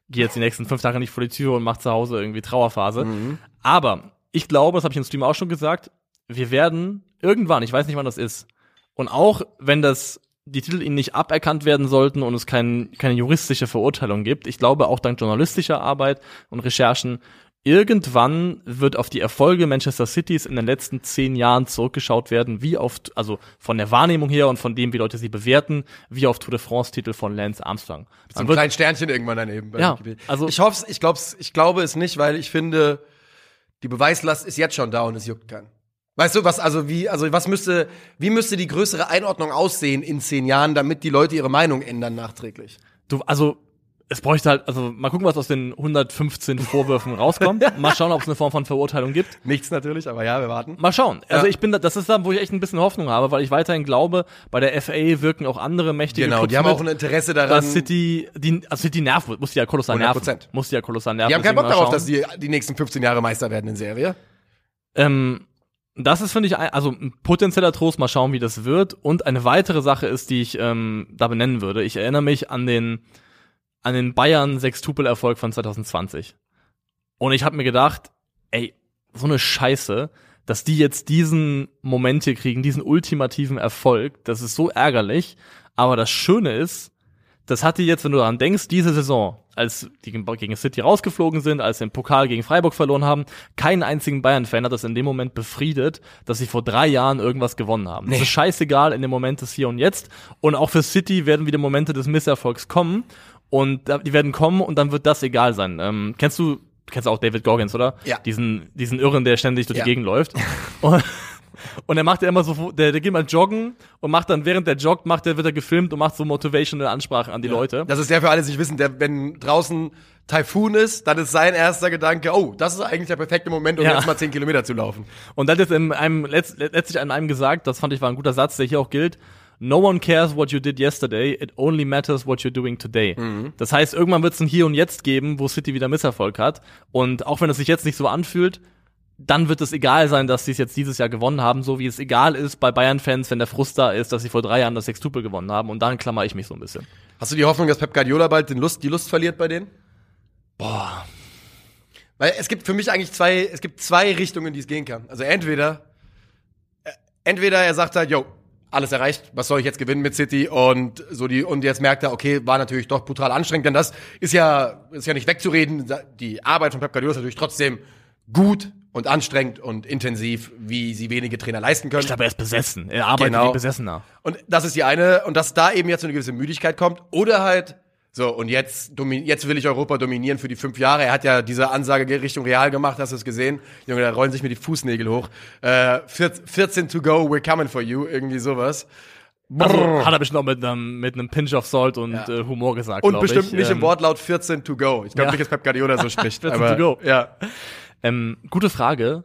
gehe jetzt die nächsten fünf Tage nicht vor die Tür und mache zu Hause irgendwie Trauerphase. Mhm. Aber ich glaube, das habe ich im Stream auch schon gesagt, wir werden irgendwann, ich weiß nicht, wann das ist, und auch wenn das die Titel ihnen nicht aberkannt werden sollten und es kein, keine juristische Verurteilung gibt, ich glaube auch dank journalistischer Arbeit und Recherchen, irgendwann wird auf die Erfolge Manchester Cities in den letzten zehn Jahren zurückgeschaut werden, wie oft, also von der Wahrnehmung her und von dem, wie Leute sie bewerten, wie auf Tour de France-Titel von Lance Armstrong. So ein wird- kleines Sternchen irgendwann daneben. Ja, also- ich hoffe, ich glaub's, ich glaube es nicht, weil ich finde, die Beweislast ist jetzt schon da und es juckt keinen. Weißt du, was, also wie, also was müsste, wie müsste die größere Einordnung aussehen in zehn Jahren, damit die Leute ihre Meinung ändern nachträglich? Du, also es bräuchte halt, also mal gucken, was aus den 115 Vorwürfen [LAUGHS] rauskommt. Mal schauen, ob es eine Form von Verurteilung gibt. Nichts natürlich, aber ja, wir warten. Mal schauen. Also Ja. ich bin, da, das ist da, wo ich echt ein bisschen Hoffnung habe, weil ich weiterhin glaube, bei der FA wirken auch andere mächtige Genau, die Clubs haben mit, auch ein Interesse daran. dass City, die, also City nervt, muss die ja kolossal nerven. 100%. Muss die ja kolossal nerven. die haben keinen Bock darauf, dass die die nächsten 15 Jahre Meister werden in Serie. Ähm, das ist, finde ich, ein, also ein potenzieller Trost, mal schauen, wie das wird. Und eine weitere Sache ist, die ich ähm, da benennen würde. Ich erinnere mich an den, an den Bayern Sextupel-Erfolg von 2020. Und ich habe mir gedacht, ey, so eine Scheiße, dass die jetzt diesen Moment hier kriegen, diesen ultimativen Erfolg, das ist so ärgerlich. Aber das Schöne ist, das hat die jetzt, wenn du daran denkst, diese Saison, als die gegen City rausgeflogen sind, als sie den Pokal gegen Freiburg verloren haben, keinen einzigen Bayern-Fan hat das in dem Moment befriedet, dass sie vor drei Jahren irgendwas gewonnen haben. Das ist scheißegal in dem Moment des Hier und Jetzt. Und auch für City werden wieder Momente des Misserfolgs kommen. Und die werden kommen und dann wird das egal sein. Ähm, kennst du, du kennst auch David Goggins, oder? Ja. Diesen, diesen Irren, der ständig durch Ja. die Gegend läuft. [LAUGHS] Und, und er macht ja immer so, der, der geht mal joggen und macht dann, während der joggt, macht der, wird er gefilmt und macht so motivational Ansprachen an die Leute. Das ist der für alle, die nicht wissen, der, wenn draußen Taifun ist, dann ist sein erster Gedanke, oh, das ist eigentlich der perfekte Moment, um Ja. jetzt mal 10 Kilometer zu laufen. Und dann hat jetzt in einem, letzt, letztlich an einem gesagt, das fand ich war ein guter Satz, der hier auch gilt. No one cares what you did yesterday, it only matters what you're doing today. Das heißt, irgendwann wird es ein Hier und Jetzt geben, wo City wieder Misserfolg hat. Und auch wenn es sich jetzt nicht so anfühlt, dann wird es egal sein, dass sie es jetzt dieses Jahr gewonnen haben, so wie es egal ist bei Bayern-Fans, wenn der Frust da ist, dass sie vor drei Jahren das Sextupel gewonnen haben. Und daran klammer ich mich so ein bisschen. Hast du die Hoffnung, dass Pep Guardiola bald den Lust, die Lust verliert bei denen? Boah. Weil es gibt für mich eigentlich zwei, es gibt zwei Richtungen, die es gehen kann. Also entweder, äh, entweder er sagt halt, yo, alles erreicht, was soll ich jetzt gewinnen mit City und so die und jetzt merkt er, okay, war natürlich doch brutal anstrengend, denn das ist ja ist ja nicht wegzureden. Die Arbeit von Pep Guardiola ist natürlich trotzdem gut und anstrengend und intensiv, wie sie wenige Trainer leisten können. Ich glaube, er ist besessen. Er arbeitet Genau. wie Besessener. Und das ist die eine, und dass da eben jetzt so eine gewisse Müdigkeit kommt. Oder halt, so, und jetzt, jetzt will ich Europa dominieren für die fünf Jahre. Er hat ja diese Ansage Richtung Real gemacht, hast du es gesehen? Junge, da rollen sich mir die Fußnägel hoch. Äh, 14 14 to go, we're coming for you, irgendwie sowas. Also, hat er bestimmt auch mit einem, mit einem Pinch of Salt und Ja. äh, Humor gesagt, Und bestimmt ich. nicht im Ähm, Wortlaut 14 to go. Ich glaube Ja. nicht, dass Pep Guardiola so spricht. [LAUGHS] 14 aber, to go. Ja. Ähm, gute Frage.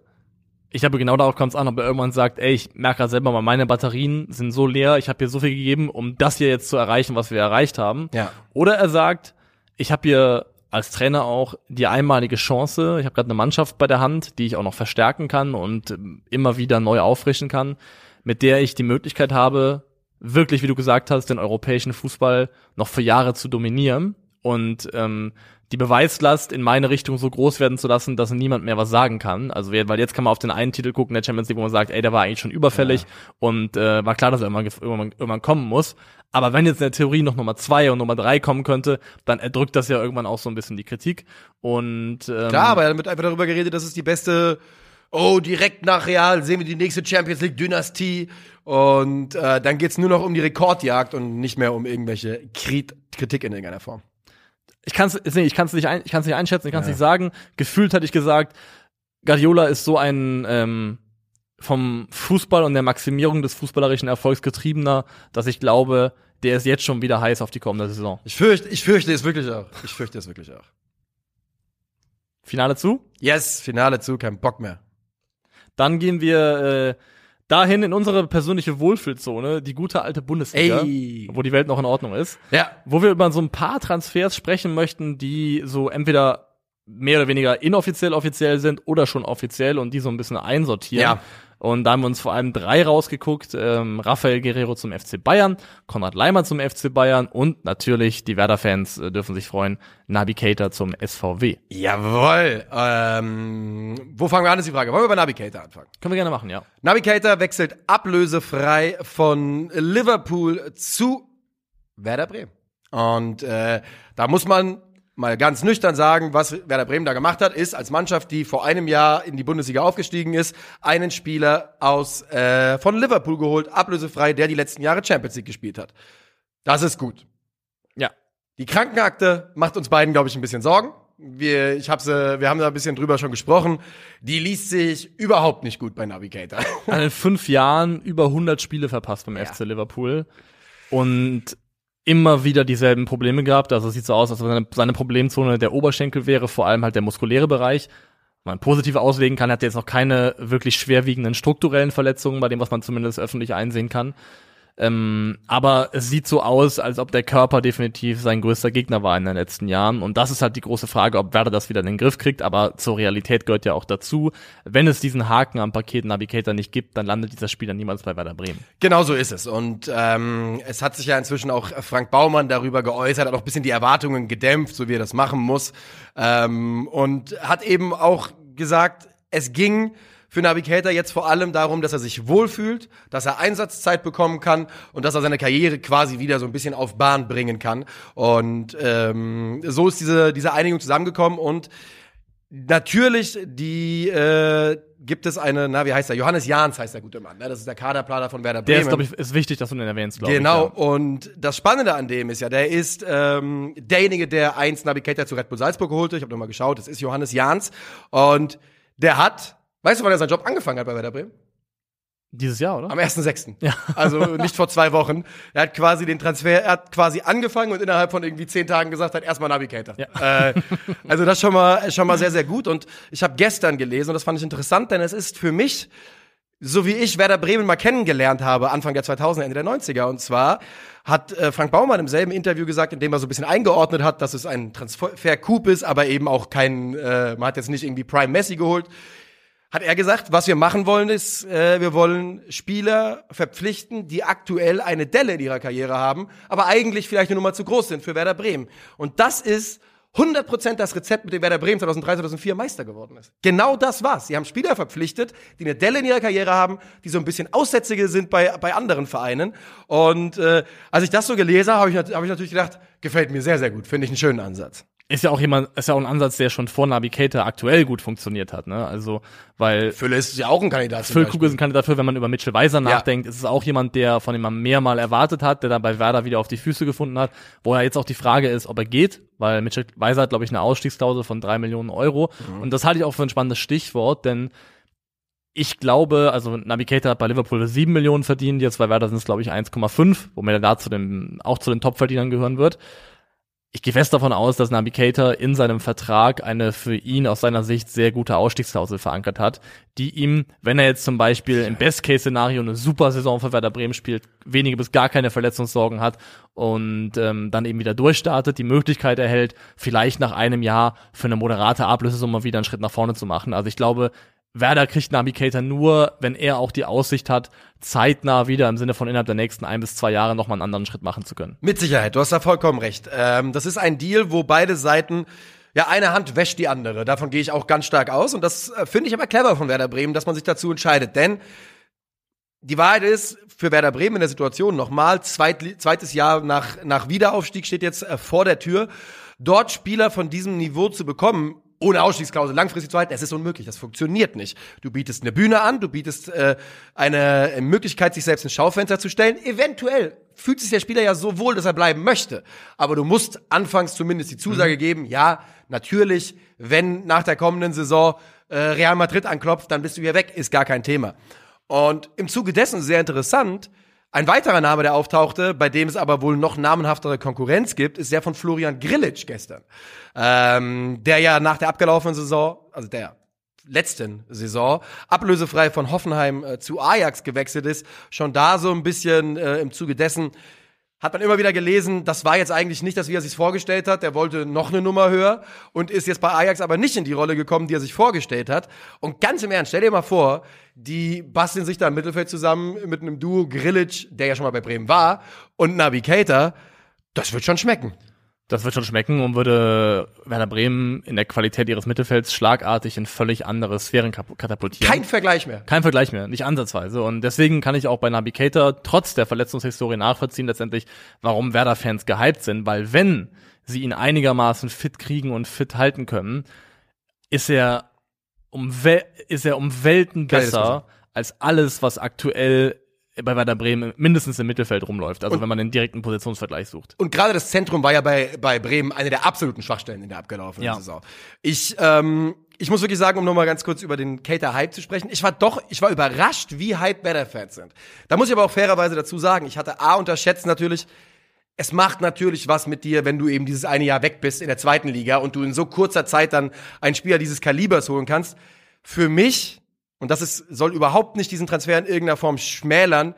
Ich habe genau darauf kommt es an, ob er irgendwann sagt, ey, ich merke gerade selber mal, meine Batterien sind so leer, ich habe hier so viel gegeben, um das hier jetzt zu erreichen, was wir erreicht haben. Ja. Oder er sagt, ich habe hier als Trainer auch die einmalige Chance, ich habe gerade eine Mannschaft bei der Hand, die ich auch noch verstärken kann und ähm, immer wieder neu auffrischen kann, mit der ich die Möglichkeit habe, wirklich, wie du gesagt hast, den europäischen Fußball noch für Jahre zu dominieren und ähm, die Beweislast in meine Richtung so groß werden zu lassen, dass niemand mehr was sagen kann. Also weil jetzt kann man auf den einen Titel gucken, der Champions League, wo man sagt, ey, der war eigentlich schon überfällig und äh, war klar, dass er irgendwann, irgendwann, irgendwann kommen muss. Aber wenn jetzt in der Theorie noch Nummer zwei und Nummer drei kommen könnte, dann erdrückt das ja irgendwann auch so ein bisschen die Kritik. Und ähm, Klar, aber er wird einfach darüber geredet, dass es die beste, oh, direkt nach Real sehen wir die nächste Champions League Dynastie und äh, dann geht's nur noch um die Rekordjagd und nicht mehr um irgendwelche Krit Kritik in irgendeiner Form. Ich kann es ich kann's nicht, ein, ich kann's nicht einschätzen, ich kann es nicht sagen. Gefühlt hatte ich gesagt, Guardiola ist so ein ähm, vom Fußball und der Maximierung des fußballerischen Erfolgs getriebener, dass ich glaube, der ist jetzt schon wieder heiß auf die kommende Saison. Ich fürchte, ich fürchte es wirklich auch. Ich fürchte es wirklich auch. Finale zu? Yes, Finale zu, kein Bock mehr. Dann gehen wir äh, dahin in unsere persönliche Wohlfühlzone, die gute alte Bundesliga, Ey. wo die Welt noch in Ordnung ist, Ja. wo wir über so ein paar Transfers sprechen möchten, die so entweder mehr oder weniger inoffiziell offiziell sind oder schon offiziell und die so ein bisschen einsortieren. Ja. Und da haben wir uns vor allem drei rausgeguckt. Ähm, Rafael Guerrero zum FC Bayern, Konrad Leimer zum FC Bayern und natürlich die Werder-Fans äh, dürfen sich freuen, Nabi Keita zum SVW. Jawohl. Ähm, wo fangen wir an, ist die Frage. Wollen wir bei Navigator anfangen? Können wir gerne machen, ja. Navigator wechselt ablösefrei von Liverpool zu Werder Bremen. Und äh, da muss man mal ganz nüchtern sagen, was Werder Bremen da gemacht hat, ist als Mannschaft, die vor einem Jahr in die Bundesliga aufgestiegen ist, einen Spieler aus äh, von Liverpool geholt, ablösefrei, der die letzten Jahre Champions League gespielt hat. Das ist gut. Ja. Die Krankenakte macht uns beiden, glaube ich, ein bisschen Sorgen. Wir, ich hab's, äh, wir haben da ein bisschen drüber schon gesprochen. Die liest sich überhaupt nicht gut bei Navigator. In fünf Jahren über 100 Spiele verpasst beim FC Liverpool und immer wieder dieselben Probleme gehabt. Also es sieht so aus, als wenn seine, Problemzone der Oberschenkel wäre, vor allem halt der muskuläre Bereich. Man positiv auslegen kann, hat jetzt noch keine wirklich schwerwiegenden strukturellen Verletzungen, bei dem, was man zumindest öffentlich einsehen kann. Ähm, aber es sieht so aus, als ob der Körper definitiv sein größter Gegner war in den letzten Jahren. Und das ist halt die große Frage, ob Werder das wieder in den Griff kriegt. Aber zur Realität gehört ja auch dazu, wenn es diesen Haken am Paket Navigator nicht gibt, dann landet dieser Spieler niemals bei Werder Bremen. Genau so ist es. Und ähm, es hat sich ja inzwischen auch Frank Baumann darüber geäußert, hat auch ein bisschen die Erwartungen gedämpft, so wie er das machen muss. Ähm, und hat eben auch gesagt, es ging für Navigator jetzt vor allem darum, dass er sich wohlfühlt, dass er Einsatzzeit bekommen kann und dass er seine Karriere quasi wieder so ein bisschen auf Bahn bringen kann. Und ähm, so ist diese, diese Einigung zusammengekommen und Natürlich, die äh, gibt es eine, na, wie heißt er? Johannes Jahns heißt der gute Mann. Ne? Das ist der Kaderplaner von Werder Der Bremen. ist, glaube ich, ist wichtig, dass du den erwähnst, glaube Genau, ich. Ja. und das Spannende an dem ist ja, der ist ähm, derjenige, der eins Navigator zu Red Bull Salzburg geholt hat. Ich habe nochmal geschaut, das ist Johannes Jahns. Und der hat, weißt du, wann er seinen Job angefangen hat bei Werder Bremen? Dieses Jahr, oder? Am 1.6. Ja. Also nicht vor zwei Wochen. Er hat quasi den Transfer, er hat quasi angefangen und innerhalb von irgendwie zehn Tagen gesagt hat, erstmal Navigator. Ja. Äh, also das schon mal, schon mal sehr, sehr gut. Und ich habe gestern gelesen und das fand ich interessant, denn es ist für mich, so wie ich Werder Bremen mal kennengelernt habe, Anfang der 2000er, Ende der 90er. Und zwar hat äh, Frank Baumann im selben Interview gesagt, in dem er so ein bisschen eingeordnet hat, dass es ein Transfer-Coup ist, aber eben auch kein, äh, man hat jetzt nicht irgendwie Prime Messi geholt hat er gesagt, was wir machen wollen, ist, äh, wir wollen Spieler verpflichten, die aktuell eine Delle in ihrer Karriere haben, aber eigentlich vielleicht eine Nummer zu groß sind für Werder Bremen. Und das ist 100% das Rezept, mit dem Werder Bremen 2003, 2004 Meister geworden ist. Genau das war's. Sie haben Spieler verpflichtet, die eine Delle in ihrer Karriere haben, die so ein bisschen Aussätzige sind bei, bei anderen Vereinen. Und äh, als ich das so gelesen habe, habe ich, hab ich natürlich gedacht, gefällt mir sehr, sehr gut. Finde ich einen schönen Ansatz. Ist ja auch jemand, ist ja auch ein Ansatz, der schon vor Navigator aktuell gut funktioniert hat, ne? Also, weil Fülle ist ja auch ein Kandidat. zum Füllkrug ist ein Kandidat dafür, wenn man über Mitchell Weiser nachdenkt, ist es auch jemand, der von dem man mehr mal erwartet hat, der dann bei Werder wieder auf die Füße gefunden hat, wo ja jetzt auch die Frage ist, ob er geht, weil Mitchell Weiser hat, glaube ich, eine Ausstiegsklausel von drei Millionen Euro. Und das halte ich auch für ein spannendes Stichwort, denn ich glaube, also Navigator hat bei Liverpool 7 Millionen verdient, jetzt bei Werder sind es, glaube ich, 1,5, womit er da zu den, auch zu den Topverdienern gehören wird. Ich gehe fest davon aus, dass Navigator in seinem Vertrag eine für ihn aus seiner Sicht sehr gute Ausstiegsklausel verankert hat, die ihm, wenn er jetzt zum Beispiel im Best-Case-Szenario eine super Saison für Werder Bremen spielt, wenige bis gar keine Verletzungssorgen hat und ähm, dann eben wieder durchstartet, die Möglichkeit erhält, vielleicht nach einem Jahr für eine moderate Ablösesumme wieder einen Schritt nach vorne zu machen. Also ich glaube, Werder kriegt Navigator nur, wenn er auch die Aussicht hat, zeitnah wieder im Sinne von innerhalb der nächsten ein bis zwei Jahre nochmal einen anderen Schritt machen zu können. Mit Sicherheit, du hast da vollkommen recht. Ähm, das ist ein Deal, wo beide Seiten ja, eine Hand wäscht die andere. Davon gehe ich auch ganz stark aus. Und das äh, finde ich aber clever von Werder Bremen, dass man sich dazu entscheidet. Denn die Wahrheit ist, für Werder Bremen in der Situation nochmal, zweit, zweites Jahr nach, nach Wiederaufstieg steht jetzt äh, vor der Tür. Dort Spieler von diesem Niveau zu bekommen, ohne Ausstiegsklausel langfristig zu halten, es ist unmöglich, das funktioniert nicht. Du bietest eine Bühne an, du bietest äh, eine Möglichkeit, sich selbst ins Schaufenster zu stellen. Eventuell fühlt sich der Spieler ja so wohl, dass er bleiben möchte. Aber du musst anfangs zumindest die Zusage geben, ja, natürlich, wenn nach der kommenden Saison äh, Real Madrid anklopft, dann bist du hier weg, ist gar kein Thema. Und im Zuge dessen sehr interessant, ein weiterer Name, der auftauchte, bei dem es aber wohl noch namenhaftere Konkurrenz gibt, ist der von Florian Grillitsch gestern. Ähm, der ja nach der abgelaufenen Saison, also der letzten Saison ablösefrei von Hoffenheim äh, zu Ajax gewechselt ist, schon da so ein bisschen äh, im Zuge dessen hat man immer wieder gelesen, das war jetzt eigentlich nicht das, wie er sich vorgestellt hat. Der wollte noch eine Nummer höher und ist jetzt bei Ajax aber nicht in die Rolle gekommen, die er sich vorgestellt hat. Und ganz im Ernst, stell dir mal vor, die basteln sich da im Mittelfeld zusammen mit einem Duo Grillic, der ja schon mal bei Bremen war, und Navi Keita. Das wird schon schmecken. Das wird schon schmecken und würde Werder Bremen in der Qualität ihres Mittelfelds schlagartig in völlig andere Sphären katapultieren. Kein Vergleich mehr. Kein Vergleich mehr, nicht ansatzweise. Und deswegen kann ich auch bei Navigator trotz der Verletzungshistorie nachvollziehen letztendlich, warum Werder-Fans gehypt sind, weil wenn sie ihn einigermaßen fit kriegen und fit halten können, ist er um, ist er um Welten besser als alles, was aktuell bei Werder Bremen mindestens im Mittelfeld rumläuft, also und, wenn man den direkten Positionsvergleich sucht. Und gerade das Zentrum war ja bei, bei Bremen eine der absoluten Schwachstellen in der abgelaufenen ja. Saison. Ich, ähm, ich muss wirklich sagen, um nochmal ganz kurz über den Cater Hype zu sprechen, ich war doch, ich war überrascht, wie hype Werder-Fans sind. Da muss ich aber auch fairerweise dazu sagen, ich hatte A unterschätzt natürlich, es macht natürlich was mit dir, wenn du eben dieses eine Jahr weg bist in der zweiten Liga und du in so kurzer Zeit dann einen Spieler dieses Kalibers holen kannst. Für mich und das ist, soll überhaupt nicht diesen Transfer in irgendeiner Form schmälern.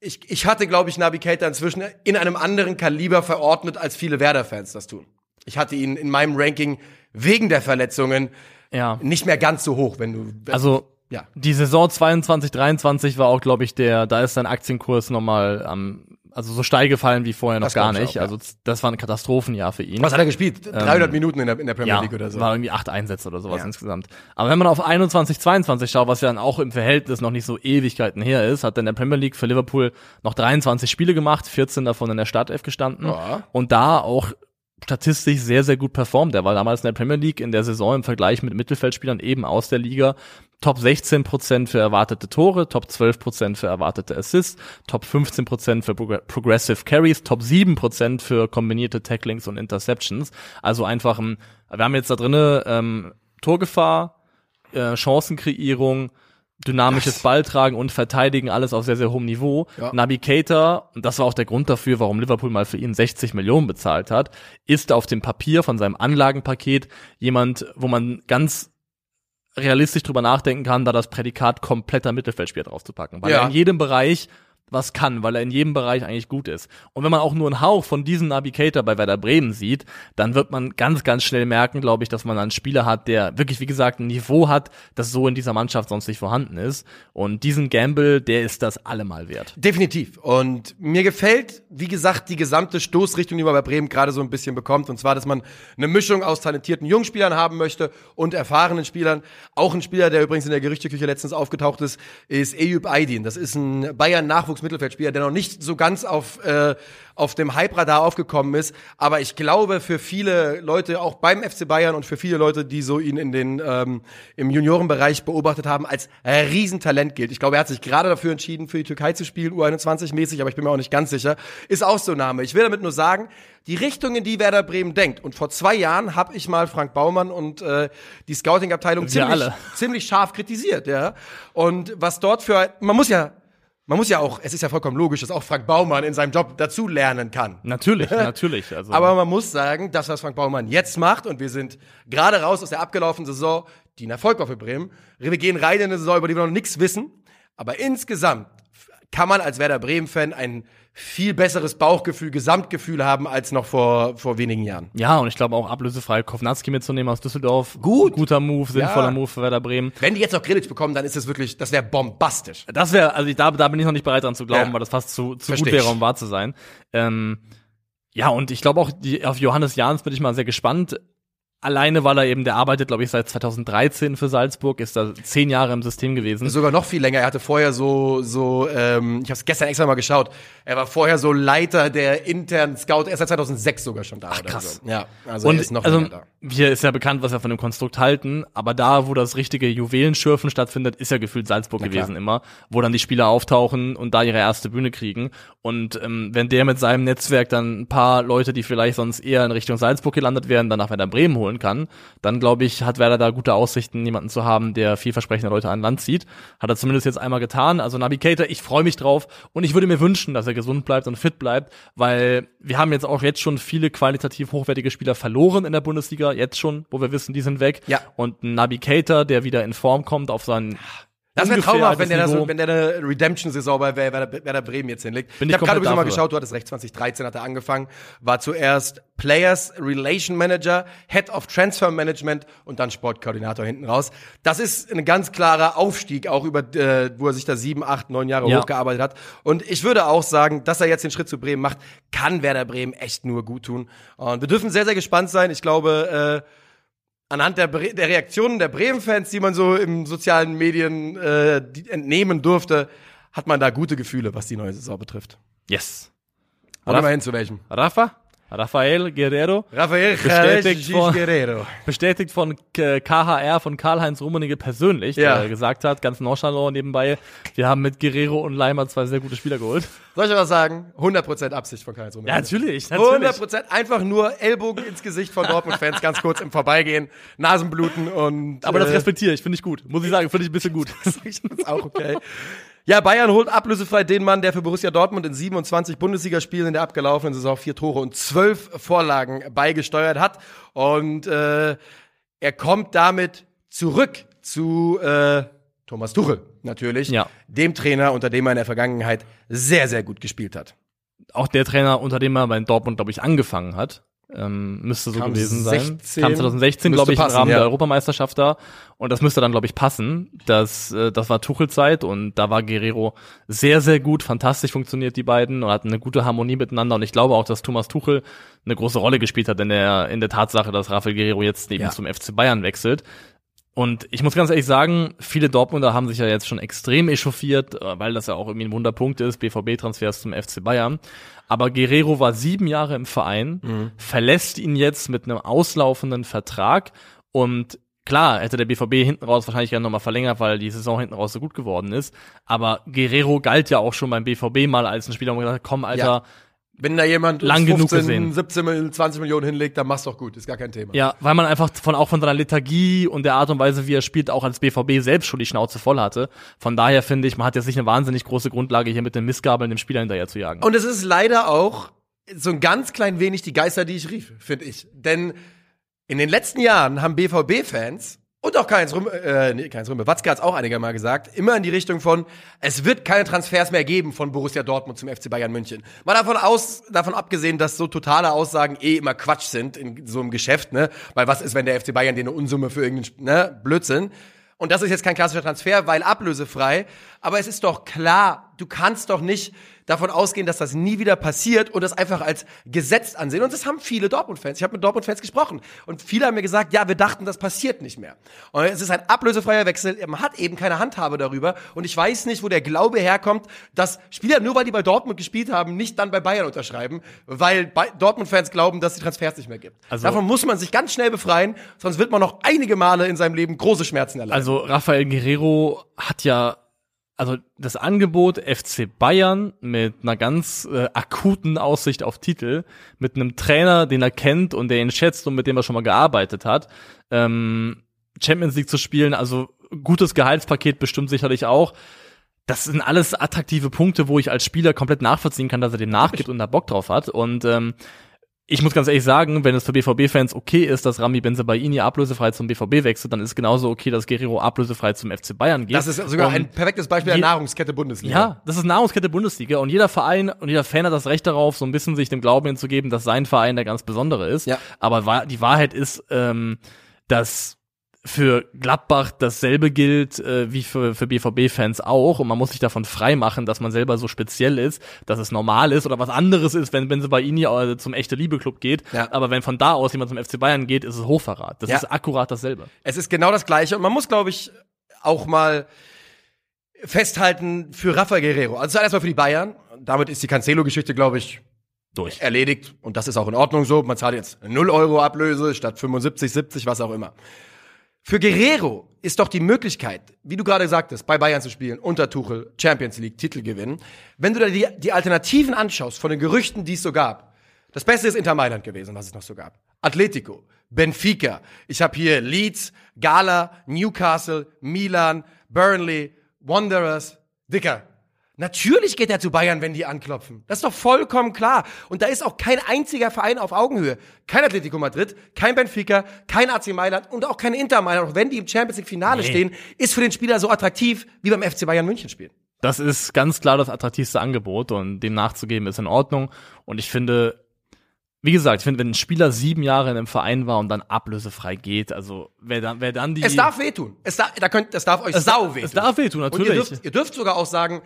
Ich, ich hatte, glaube ich, Navigator inzwischen in einem anderen Kaliber verordnet, als viele Werder-Fans das tun. Ich hatte ihn in meinem Ranking wegen der Verletzungen ja. nicht mehr ganz so hoch, wenn du. Wenn also ja. Die Saison 22, 23 war auch, glaube ich, der, da ist sein Aktienkurs nochmal am also so steil gefallen wie vorher noch das gar nicht. Auch, ja. Also das war ein Katastrophenjahr für ihn. Was hat er gespielt? 300 ähm, Minuten in der, in der Premier ja, League oder so. war irgendwie acht Einsätze oder sowas ja. insgesamt. Aber wenn man auf 21, 22 schaut, was ja dann auch im Verhältnis noch nicht so Ewigkeiten her ist, hat er in der Premier League für Liverpool noch 23 Spiele gemacht, 14 davon in der Startelf gestanden und da auch statistisch sehr, sehr gut performt. Er war damals in der Premier League in der Saison im Vergleich mit Mittelfeldspielern eben aus der Liga Top 16% für erwartete Tore, Top 12% für erwartete Assists, Top 15% für Progressive Carries, Top 7% für kombinierte Tacklings und Interceptions. Also einfach ein, wir haben jetzt da drinnen ähm, Torgefahr, äh, Chancenkreierung, dynamisches das. Balltragen und Verteidigen, alles auf sehr, sehr hohem Niveau. Ja. Navigator, und das war auch der Grund dafür, warum Liverpool mal für ihn 60 Millionen bezahlt hat, ist auf dem Papier von seinem Anlagenpaket jemand, wo man ganz realistisch drüber nachdenken kann, da das Prädikat kompletter Mittelfeldspieler draufzupacken. Weil ja. in jedem Bereich was kann, weil er in jedem Bereich eigentlich gut ist. Und wenn man auch nur einen Hauch von diesem Navigator bei Werder Bremen sieht, dann wird man ganz, ganz schnell merken, glaube ich, dass man einen Spieler hat, der wirklich, wie gesagt, ein Niveau hat, das so in dieser Mannschaft sonst nicht vorhanden ist. Und diesen Gamble, der ist das allemal wert. Definitiv. Und mir gefällt, wie gesagt, die gesamte Stoßrichtung, die man bei Bremen gerade so ein bisschen bekommt. Und zwar, dass man eine Mischung aus talentierten Jungspielern haben möchte und erfahrenen Spielern. Auch ein Spieler, der übrigens in der Gerüchteküche letztens aufgetaucht ist, ist Eyüp Aydin. Das ist ein Bayern-Nachwuchs Mittelfeldspieler, der noch nicht so ganz auf, äh, auf dem Hype-Radar aufgekommen ist. Aber ich glaube, für viele Leute, auch beim FC Bayern und für viele Leute, die so ihn in den, ähm, im Juniorenbereich beobachtet haben, als Riesentalent gilt. Ich glaube, er hat sich gerade dafür entschieden, für die Türkei zu spielen, U21-mäßig, aber ich bin mir auch nicht ganz sicher. Ist auch so ein Name. Ich will damit nur sagen, die Richtung, in die Werder Bremen denkt. Und vor zwei Jahren habe ich mal Frank Baumann und äh, die Scouting-Abteilung ziemlich, ziemlich scharf kritisiert, ja. Und was dort für, man muss ja man muss ja auch, es ist ja vollkommen logisch, dass auch Frank Baumann in seinem Job dazu lernen kann. Natürlich, [LAUGHS] natürlich. Also. Aber man muss sagen, das, was Frank Baumann jetzt macht, und wir sind gerade raus aus der abgelaufenen Saison, die ein Erfolg war für Bremen. Wir gehen rein in eine Saison, über die wir noch nichts wissen. Aber insgesamt kann man als Werder Bremen-Fan ein viel besseres Bauchgefühl, Gesamtgefühl haben als noch vor, vor wenigen Jahren. Ja, und ich glaube auch ablösefrei Kovnatski mitzunehmen aus Düsseldorf. Gut. Guter Move, sinnvoller ja. Move für Werder Bremen. Wenn die jetzt noch Grillitsch bekommen, dann ist das wirklich, das wäre bombastisch. Das wäre, also da, da bin ich noch nicht bereit dran zu glauben, ja. weil das fast zu, zu gut wäre, um wahr zu sein. Ähm, ja, und ich glaube auch, die, auf Johannes Jahns bin ich mal sehr gespannt. Alleine, weil er eben, der arbeitet, glaube ich, seit 2013 für Salzburg, ist da zehn Jahre im System gewesen. Sogar noch viel länger. Er hatte vorher so, so, ähm, ich habe es gestern extra mal geschaut. Er war vorher so Leiter der internen Scout. Er ist seit 2006 sogar schon da. Ach, krass. So. Ja, also Und, er ist noch also, da. Hier ist ja bekannt, was wir von dem Konstrukt halten, aber da, wo das richtige Juwelenschürfen stattfindet, ist ja gefühlt Salzburg gewesen immer, wo dann die Spieler auftauchen und da ihre erste Bühne kriegen. Und ähm, wenn der mit seinem Netzwerk dann ein paar Leute, die vielleicht sonst eher in Richtung Salzburg gelandet wären, dann nach Werder Bremen holen holen kann, dann glaube ich, hat Werder da gute Aussichten, jemanden zu haben, der vielversprechende Leute an Land zieht. Hat er zumindest jetzt einmal getan. Also Navigator, ich freue mich drauf und ich würde mir wünschen, dass er gesund bleibt und fit bleibt, weil wir haben jetzt auch jetzt schon viele qualitativ hochwertige Spieler verloren in der Bundesliga, jetzt schon, wo wir wissen, die sind weg. Ja. Und Navigator, der wieder in Form kommt auf seinen Das wäre traumhaft, wenn der, das, Niveau. wenn der eine Redemption-Saison bei Werder, Werder Bremen jetzt hinlegt. Bin ich habe gerade übrigens mal geschaut, du hattest recht, 2013 hat er angefangen, war zuerst Players Relation Manager, Head of Transfer Management und dann Sportkoordinator hinten raus. Das ist ein ganz klarer Aufstieg, auch über, äh, wo er sich da sieben, acht, neun Jahre Ja. hochgearbeitet hat. Und ich würde auch sagen, dass er jetzt den Schritt zu Bremen macht, kann Werder Bremen echt nur gut tun. Und wir dürfen sehr, sehr gespannt sein. Ich glaube, äh, anhand der, Bre der Reaktionen der Bremen-Fans, die man so im sozialen Medien äh, entnehmen durfte, hat man da gute Gefühle, was die neue Saison betrifft. Yes. Wollen wir Raff- mal hin zu welchem? Rafa? Rafael Guerrero? Rafael [LAUGHS] Bestätigt von- Guerrero. bestätigt von K- KHR, von Karl-Heinz Rummenigge persönlich, Ja. der gesagt hat, ganz nonchalant nebenbei, wir haben mit Guerrero und Leimer zwei sehr gute Spieler geholt. Soll ich was sagen? 100% Absicht von Karl Ja, natürlich, 100% einfach nur Ellbogen ins Gesicht von Dortmund-Fans, ganz kurz im Vorbeigehen, Nasenbluten und. Aber das äh, respektiere ich, finde ich gut. Muss ich sagen, finde ich ein bisschen gut. [LAUGHS] ist auch okay. Ja, Bayern holt ablösefrei den Mann, der für Borussia Dortmund in 27 Bundesligaspielen in der abgelaufenen Saison vier Tore und zwölf Vorlagen beigesteuert hat. Und äh, er kommt damit zurück zu äh, Thomas Tuchel, natürlich. Ja. Dem Trainer, unter dem er in der Vergangenheit sehr, sehr gut gespielt hat. Auch der Trainer, unter dem er bei Dortmund, glaube ich, angefangen hat, ähm, müsste so Kam gewesen sein. 16, Kam 2016, müsste glaube ich, passen, im Rahmen ja. der Europameisterschaft da. Und das müsste dann, glaube ich, passen. Das, äh, das war Tuchelzeit und da war Guerrero sehr, sehr gut, fantastisch funktioniert die beiden und hatten eine gute Harmonie miteinander. Und ich glaube auch, dass Thomas Tuchel eine große Rolle gespielt hat in der, in der Tatsache, dass Rafael Guerrero jetzt eben Ja. zum FC Bayern wechselt. Und ich muss ganz ehrlich sagen, viele Dortmunder haben sich ja jetzt schon extrem echauffiert, äh, weil das ja auch irgendwie ein Wunderpunkt ist, BVB-Transfers zum FC Bayern. Aber Guerrero war sieben Jahre im Verein, verlässt ihn jetzt mit einem auslaufenden Vertrag und Klar, hätte der BVB hinten raus wahrscheinlich gerne nochmal verlängert, weil die Saison hinten raus so gut geworden ist. Aber Guerrero galt ja auch schon beim BVB mal als ein Spieler, wo man gesagt hat, komm, Alter, Ja. Wenn da jemand Lang genug gesehen. 17, Millionen, 20 Millionen hinlegt, dann mach's doch gut, ist gar kein Thema. Ja, weil man einfach von auch von seiner Lethargie und der Art und Weise, wie er spielt, auch als BVB selbst schon die Schnauze voll hatte. Von daher finde ich, man hat jetzt nicht eine wahnsinnig große Grundlage, hier mit den Missgabeln dem Spieler hinterher zu jagen. Und es ist leider auch so ein ganz klein wenig die Geister, die ich rief, finde ich. Denn in den letzten Jahren haben BVB-Fans und auch Keins Rümme, äh, nee, Keins Rümme, Watzke hat's auch einiger Mal gesagt, immer in die Richtung von, es wird keine Transfers mehr geben von Borussia Dortmund zum FC Bayern München. Mal davon aus, davon abgesehen, dass so totale Aussagen eh immer Quatsch sind in so einem Geschäft, ne? Weil was ist, wenn der FC Bayern dir eine Unsumme für irgendeinen, ne? Blödsinn. Und das ist jetzt kein klassischer Transfer, weil ablösefrei. Aber es ist doch klar, du kannst doch nicht davon ausgehen, dass das nie wieder passiert und das einfach als gesetzt ansehen. Und das haben viele Dortmund-Fans. Ich habe mit Dortmund-Fans gesprochen und viele haben mir gesagt, ja, wir dachten, das passiert nicht mehr. Und es ist ein ablösefreier Wechsel. Man hat eben keine Handhabe darüber. Und ich weiß nicht, wo der Glaube herkommt, dass Spieler, nur weil die bei Dortmund gespielt haben, nicht dann bei Bayern unterschreiben, weil Dortmund-Fans glauben, dass die Transfers nicht mehr gibt. Also- Davon muss man sich ganz schnell befreien, sonst wird man noch einige Male in seinem Leben große Schmerzen erleiden. Also Rafael Guerrero hat ja also das Angebot FC Bayern mit einer ganz äh, akuten Aussicht auf Titel, mit einem Trainer, den er kennt und der ihn schätzt und mit dem er schon mal gearbeitet hat, ähm, Champions League zu spielen, also gutes Gehaltspaket bestimmt sicherlich auch. Das sind alles attraktive Punkte, wo ich als Spieler komplett nachvollziehen kann, dass er dem nachgibt und da Bock drauf hat. Und ähm, ich muss ganz ehrlich sagen, wenn es für BVB-Fans okay ist, dass Rami Benzebaini ablösefrei zum BVB wechselt, dann ist es genauso okay, dass Guerrero ablösefrei zum FC Bayern geht. das ist sogar Und ein perfektes Beispiel der Nahrungskette Bundesliga. ja, das ist Nahrungskette Bundesliga und jeder Verein und jeder Fan hat das Recht darauf, so ein bisschen sich dem Glauben hinzugeben, dass sein Verein der ganz besondere ist. Ja. Aber die Wahrheit ist, ähm, dass für Gladbach dasselbe gilt äh, wie für, für BVB-Fans auch und man muss sich davon frei machen, dass man selber so speziell ist, dass es normal ist oder was anderes ist, wenn wenn sie bei Ihnen äh, zum echte Liebe-Club geht. Ja. Aber wenn von da aus jemand zum FC Bayern geht, ist es Hochverrat. Das Ja. ist akkurat dasselbe. Es ist genau das Gleiche und man muss, glaube ich, auch mal festhalten für Rafael Guerrero. Also zuerst mal für die Bayern. Damit ist die Cancelo-Geschichte, glaube ich, Durch. erledigt und das ist auch in Ordnung so. Man zahlt jetzt 0 Euro Ablöse statt 75, 70, was auch immer. Für Guerrero ist doch die Möglichkeit, wie du gerade sagtest, bei Bayern zu spielen, unter Tuchel, Champions League, Titel gewinnen. Wenn du dir die, die Alternativen anschaust von den Gerüchten, die es so gab, Das Beste ist Inter Mailand gewesen, was es noch so gab. Atletico, Benfica. Ich habe hier Leeds, Gala, Newcastle, Milan, Burnley, Wanderers. Dicker. Natürlich geht er zu Bayern, wenn die anklopfen. Das ist doch vollkommen klar. Und da ist auch kein einziger Verein auf Augenhöhe. Kein Atletico Madrid, kein Benfica, kein AC Mailand und auch kein Inter Mailand. Auch wenn die im Champions League Finale Nee. stehen, ist für den Spieler so attraktiv wie beim FC Bayern München spielen. Das ist ganz klar das attraktivste Angebot und dem nachzugeben ist in Ordnung. Und ich finde, wie gesagt, ich finde, wenn ein Spieler sieben Jahre in einem Verein war und dann ablösefrei geht, also wer dann, wer dann die. Es darf wehtun. Es darf, da könnt, das darf euch Es sau wehtun. es darf wehtun, Und ihr natürlich. dürft, ihr dürft sogar auch sagen,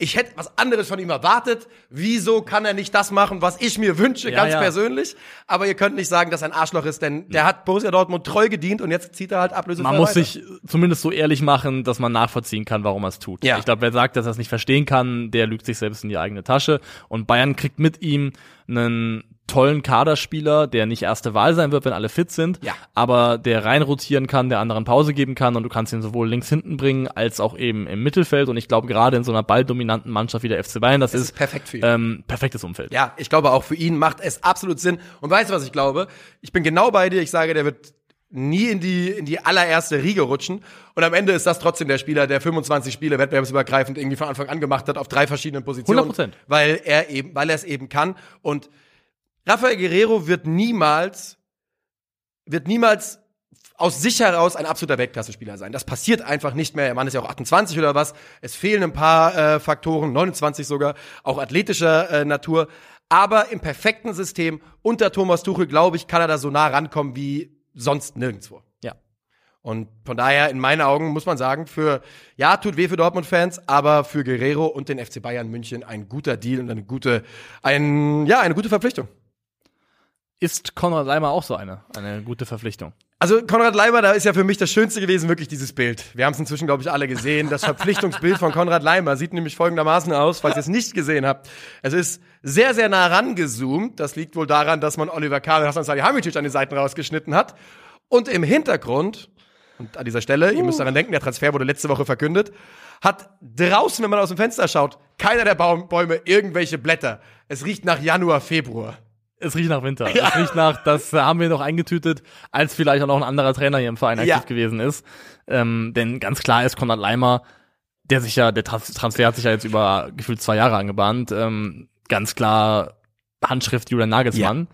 ich hätte was anderes von ihm erwartet. Wieso kann er nicht das machen, was ich mir wünsche, Ja, ganz ja. persönlich? Aber ihr könnt nicht sagen, dass er ein Arschloch ist, denn der hat Borussia Dortmund treu gedient und jetzt zieht er halt ablösefrei man muss weiter. sich zumindest so ehrlich machen, dass man nachvollziehen kann, warum er es tut. Ja. Ich glaube, wer sagt, dass er es nicht verstehen kann, der lügt sich selbst in die eigene Tasche. Und Bayern kriegt mit ihm einen tollen Kaderspieler, der nicht erste Wahl sein wird, wenn alle fit sind, Ja. aber der rein rotieren kann, der anderen Pause geben kann und du kannst ihn sowohl links hinten bringen, als auch eben im Mittelfeld. Und ich glaube, gerade in so einer balldominanten Mannschaft wie der FC Bayern, das Das ist ist perfekt für ihn. ähm, perfektes Umfeld. Ja, ich glaube auch für ihn macht es absolut Sinn. Und weißt du, was ich glaube? Ich bin genau bei dir. Ich sage, der wird nie in die, in die allererste Riege rutschen. Und am Ende ist das trotzdem der Spieler, der 25 Spiele wettbewerbsübergreifend irgendwie von Anfang an gemacht hat auf drei verschiedenen Positionen. 100%. Weil er eben, weil er es eben kann. Und Rafael Guerrero wird niemals, wird niemals aus sich heraus ein absoluter Weltklasse-Spieler sein. Das passiert einfach nicht mehr. Der Mann ist ja auch 28 oder was. Es fehlen ein paar äh, Faktoren, 29 sogar, auch athletischer äh, Natur. Aber im perfekten System unter Thomas Tuchel, glaube ich, kann er da so nah rankommen wie sonst nirgendwo. Ja. Und von daher, in meinen Augen, muss man sagen, für, ja, tut weh für Dortmund-Fans, aber für Guerrero und den FC Bayern München ein guter Deal und eine gute, ein, ja, eine gute Verpflichtung. Ist Konrad Leimer auch so eine, eine gute Verpflichtung? Also Konrad Leimer, da ist ja für mich das Schönste gewesen, wirklich dieses Bild. Wir haben es inzwischen, glaube ich, alle gesehen. Das Verpflichtungsbild von Konrad Leimer sieht nämlich folgendermaßen aus, falls ihr es nicht gesehen habt. Es ist sehr, sehr nah rangezoomt. Das liegt wohl daran, dass man Oliver Kahn und Hasan Salihamidzic an den Seiten rausgeschnitten hat. Und im Hintergrund, und an dieser Stelle, ihr müsst daran denken, der Transfer wurde letzte Woche verkündet, hat draußen, wenn man aus dem Fenster schaut, keiner der Baum Bäume irgendwelche Blätter. Es riecht nach Januar, Februar. Es riecht nach Winter. [LAUGHS] Es riecht nach, das haben wir noch eingetütet, als vielleicht auch noch ein anderer Trainer hier im Verein aktiv Ja. gewesen ist. Ähm, denn ganz klar ist Konrad Leimer, der sich ja, der Trans- Transfer hat sich ja jetzt über gefühlt zwei Jahre angebahnt. Ähm, ganz klar Handschrift Julian Nagelsmann.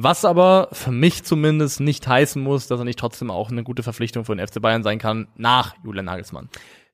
Was aber für mich zumindest nicht heißen muss, dass er nicht trotzdem auch eine gute Verpflichtung für den FC Bayern sein kann nach Julian Nagelsmann.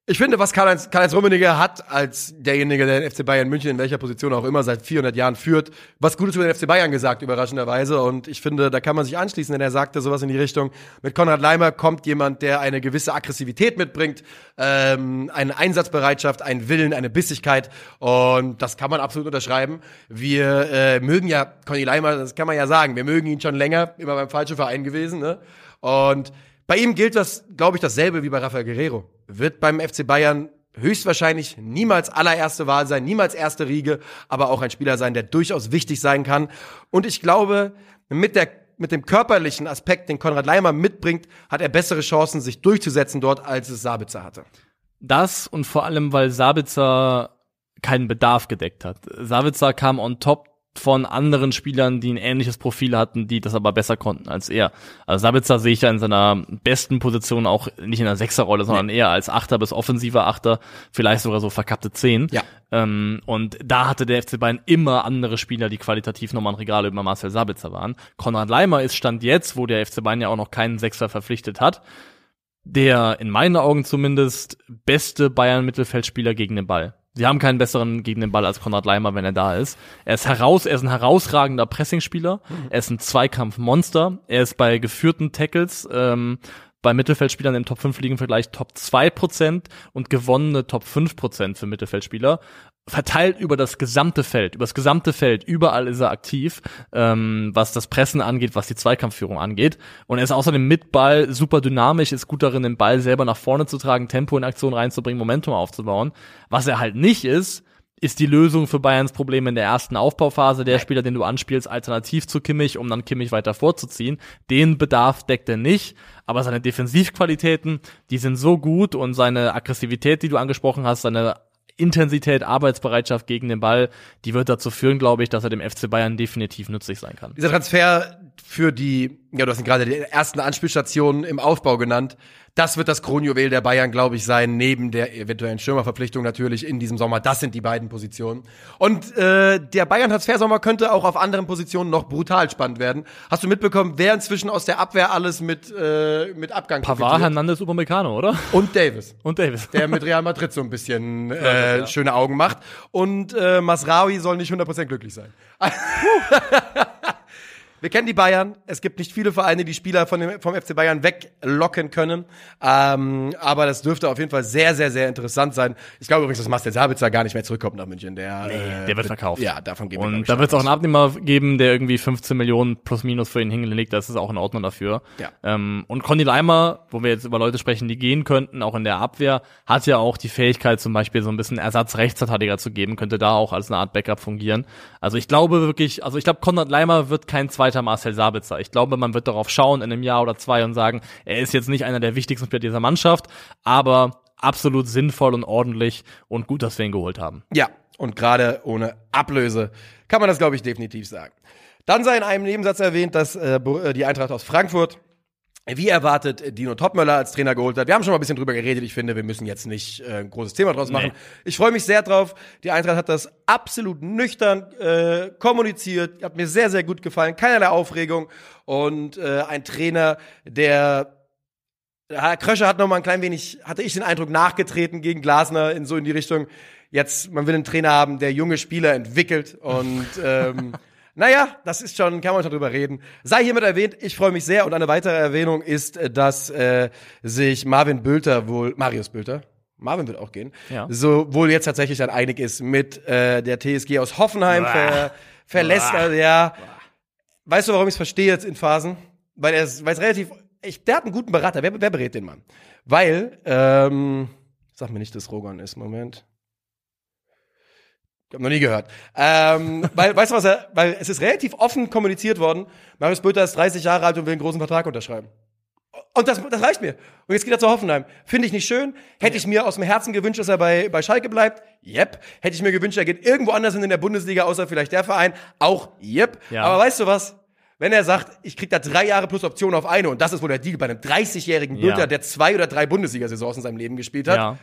Ich finde, was Karl-Heinz Karl Rummenigge hat, als derjenige, der den FC Bayern München in welcher Position auch immer seit 400 Jahren führt, was Gutes über den FC Bayern gesagt, überraschenderweise. Und ich finde, da kann man sich anschließen, denn er sagte sowas in die Richtung, mit Konrad Leimer kommt jemand, der eine gewisse Aggressivität mitbringt, ähm, eine Einsatzbereitschaft, einen Willen, eine Bissigkeit. Und das kann man absolut unterschreiben. Wir äh, mögen ja Conny Leimer, das kann man ja sagen, wir mögen ihn schon länger, immer beim falschen Verein gewesen. Ne? Und bei ihm gilt das, glaube ich, dasselbe wie bei Rafael Guerrero. Wird beim FC Bayern höchstwahrscheinlich niemals allererste Wahl sein, niemals erste Riege, aber auch ein Spieler sein, der durchaus wichtig sein kann. Und ich glaube, mit der mit dem körperlichen Aspekt, den Konrad Leimer mitbringt, hat er bessere Chancen, sich durchzusetzen dort, als es Sabitzer hatte. Das und vor allem, weil Sabitzer keinen Bedarf gedeckt hat. Sabitzer kam on top von anderen Spielern, die ein ähnliches Profil hatten, die das aber besser konnten als er. Also Sabitzer sehe ich ja in seiner besten Position auch nicht in der Sechserrolle, sondern eher als Achter bis offensiver Achter, vielleicht sogar so verkappte Zehn. Ja. Ähm, und da hatte der FC Bayern immer andere Spieler, die qualitativ nochmal ein Regal über Marcel Sabitzer waren. Konrad Leimer ist Stand jetzt, wo der FC Bayern ja auch noch keinen Sechser verpflichtet hat, der in meinen Augen zumindest beste Bayern-Mittelfeldspieler gegen den Ball. Sie haben keinen besseren gegen den Ball als Konrad Leimer, wenn er da ist. Er ist heraus, er ist ein herausragender Pressingspieler. Er ist ein Zweikampfmonster. Er ist bei geführten Tackles ähm, bei Mittelfeldspielern im Top 5 liegen Vergleich Top 2% und gewonnene Top 5% für Mittelfeldspieler. Verteilt über das gesamte Feld, über das gesamte Feld, überall ist er aktiv, ähm, was das Pressen angeht, was die Zweikampfführung angeht. Und er ist außerdem mit Ball super dynamisch, ist gut darin, den Ball selber nach vorne zu tragen, Tempo in Aktion reinzubringen, Momentum aufzubauen. Was er halt nicht ist, ist die Lösung für Bayerns Probleme in der ersten Aufbauphase. Der Spieler, den du anspielst, alternativ zu Kimmich, um dann Kimmich weiter vorzuziehen. Den Bedarf deckt er nicht. Aber seine Defensivqualitäten, die sind so gut und seine Aggressivität, die du angesprochen hast, seine Intensität, Arbeitsbereitschaft gegen den Ball, die wird dazu führen, glaube ich, dass er dem FC Bayern definitiv nützlich sein kann. Dieser Transfer für die, ja, du hast ihn gerade die ersten Anspielstationen im Aufbau genannt. Das wird das Kronjuwel der Bayern, glaube ich, sein, neben der eventuellen Stürmerverpflichtung natürlich in diesem Sommer. Das sind die beiden Positionen. Und äh, der Bayern-Transfersommer könnte auch auf anderen Positionen noch brutal spannend werden. Hast du mitbekommen, wer inzwischen aus der Abwehr alles mit, äh, mit Abgang Pavard? Hernandez, Upamecano, oder? Und Davis. Und Davis. der mit Real Madrid so ein bisschen äh, ja. schöne Augen macht. Und äh, Masraoui soll nicht 100% glücklich sein. Wir kennen die Bayern. Es gibt nicht viele Vereine, die Spieler von dem, vom FC Bayern weglocken können. Ähm, aber das dürfte auf jeden Fall sehr, sehr, sehr interessant sein. Ich glaube übrigens, dass Marcel Sabitzer gar nicht mehr zurückkommt nach München. Der, äh, der wird verkauft. Ja, davon gehen wir Und da wird es auch einen Abnehmer geben, der irgendwie 15 Millionen plus minus für ihn hingelegt. Das ist auch in Ordnung dafür. Ja. Ähm, und Conny Leimer, wo wir jetzt über Leute sprechen, die gehen könnten, auch in der Abwehr, hat ja auch die Fähigkeit, zum Beispiel so ein bisschen Ersatz-Rechtsverteidiger zu geben, könnte da auch als eine Art Backup fungieren. Also ich glaube wirklich, also ich glaube, Konrad Leimer wird kein zweiter Marcel Sabitzer. Ich glaube, man wird darauf schauen in einem Jahr oder zwei und sagen, er ist jetzt nicht einer der wichtigsten Spieler dieser Mannschaft, aber absolut sinnvoll und ordentlich und gut, dass wir ihn geholt haben. Ja, und gerade ohne Ablöse kann man das, glaube ich, definitiv sagen. Dann sei in einem Nebensatz erwähnt, dass äh, äh, die Eintracht aus Frankfurt wie erwartet Dino Topmöller als Trainer geholt hat. Wir haben schon mal ein bisschen drüber geredet. Ich finde, wir müssen jetzt nicht äh, ein großes Thema draus machen. Nee. Ich freue mich sehr drauf. Die Eintracht hat das absolut nüchtern äh, kommuniziert. Hat mir sehr, sehr gut gefallen. Keinerlei Aufregung. Und äh, ein Trainer, der Herr Kröscher hat noch mal ein klein wenig, hatte ich den Eindruck, nachgetreten gegen Glasner in so in die Richtung. Jetzt, man will einen Trainer haben, der junge Spieler entwickelt und ähm, [LAUGHS] naja, das ist schon, kann man schon drüber reden. Sei hiermit erwähnt, ich freue mich sehr und eine weitere Erwähnung ist, äh, dass äh, sich Marvin Bülter wohl, Marius Bülter, Marvin wird auch gehen, Ja. so wohl jetzt tatsächlich dann einig ist mit äh, der TSG aus Hoffenheim, ver, verlässt, Boah. also, ja. Weißt du, warum ich es verstehe jetzt in Phasen? Weil er ist, weil es relativ, ich, der hat einen guten Berater. Wer, wer berät den Mann? Weil, ähm, sag mir nicht, dass Rogan ist. Moment. Ich hab noch nie gehört. Ähm, weil, weißt du was er, weil es ist relativ offen kommuniziert worden. Marius Böter ist 30 Jahre alt und will einen großen Vertrag unterschreiben. Und das, das reicht mir. Und jetzt geht er zu Hoffenheim. Finde ich nicht schön. Hätte ich mir aus dem Herzen gewünscht, dass er bei, bei Schalke bleibt? Yep. Hätte ich mir gewünscht, er geht irgendwo anders hin in der Bundesliga, außer vielleicht der Verein? Auch yep. Ja. Aber weißt du was? Wenn er sagt, ich krieg da drei Jahre plus Option auf eine, und das ist wohl der Deal bei einem 30-jährigen Bülter, Ja. der zwei oder drei Bundesliga-Saisons in seinem Leben gespielt hat. Ja.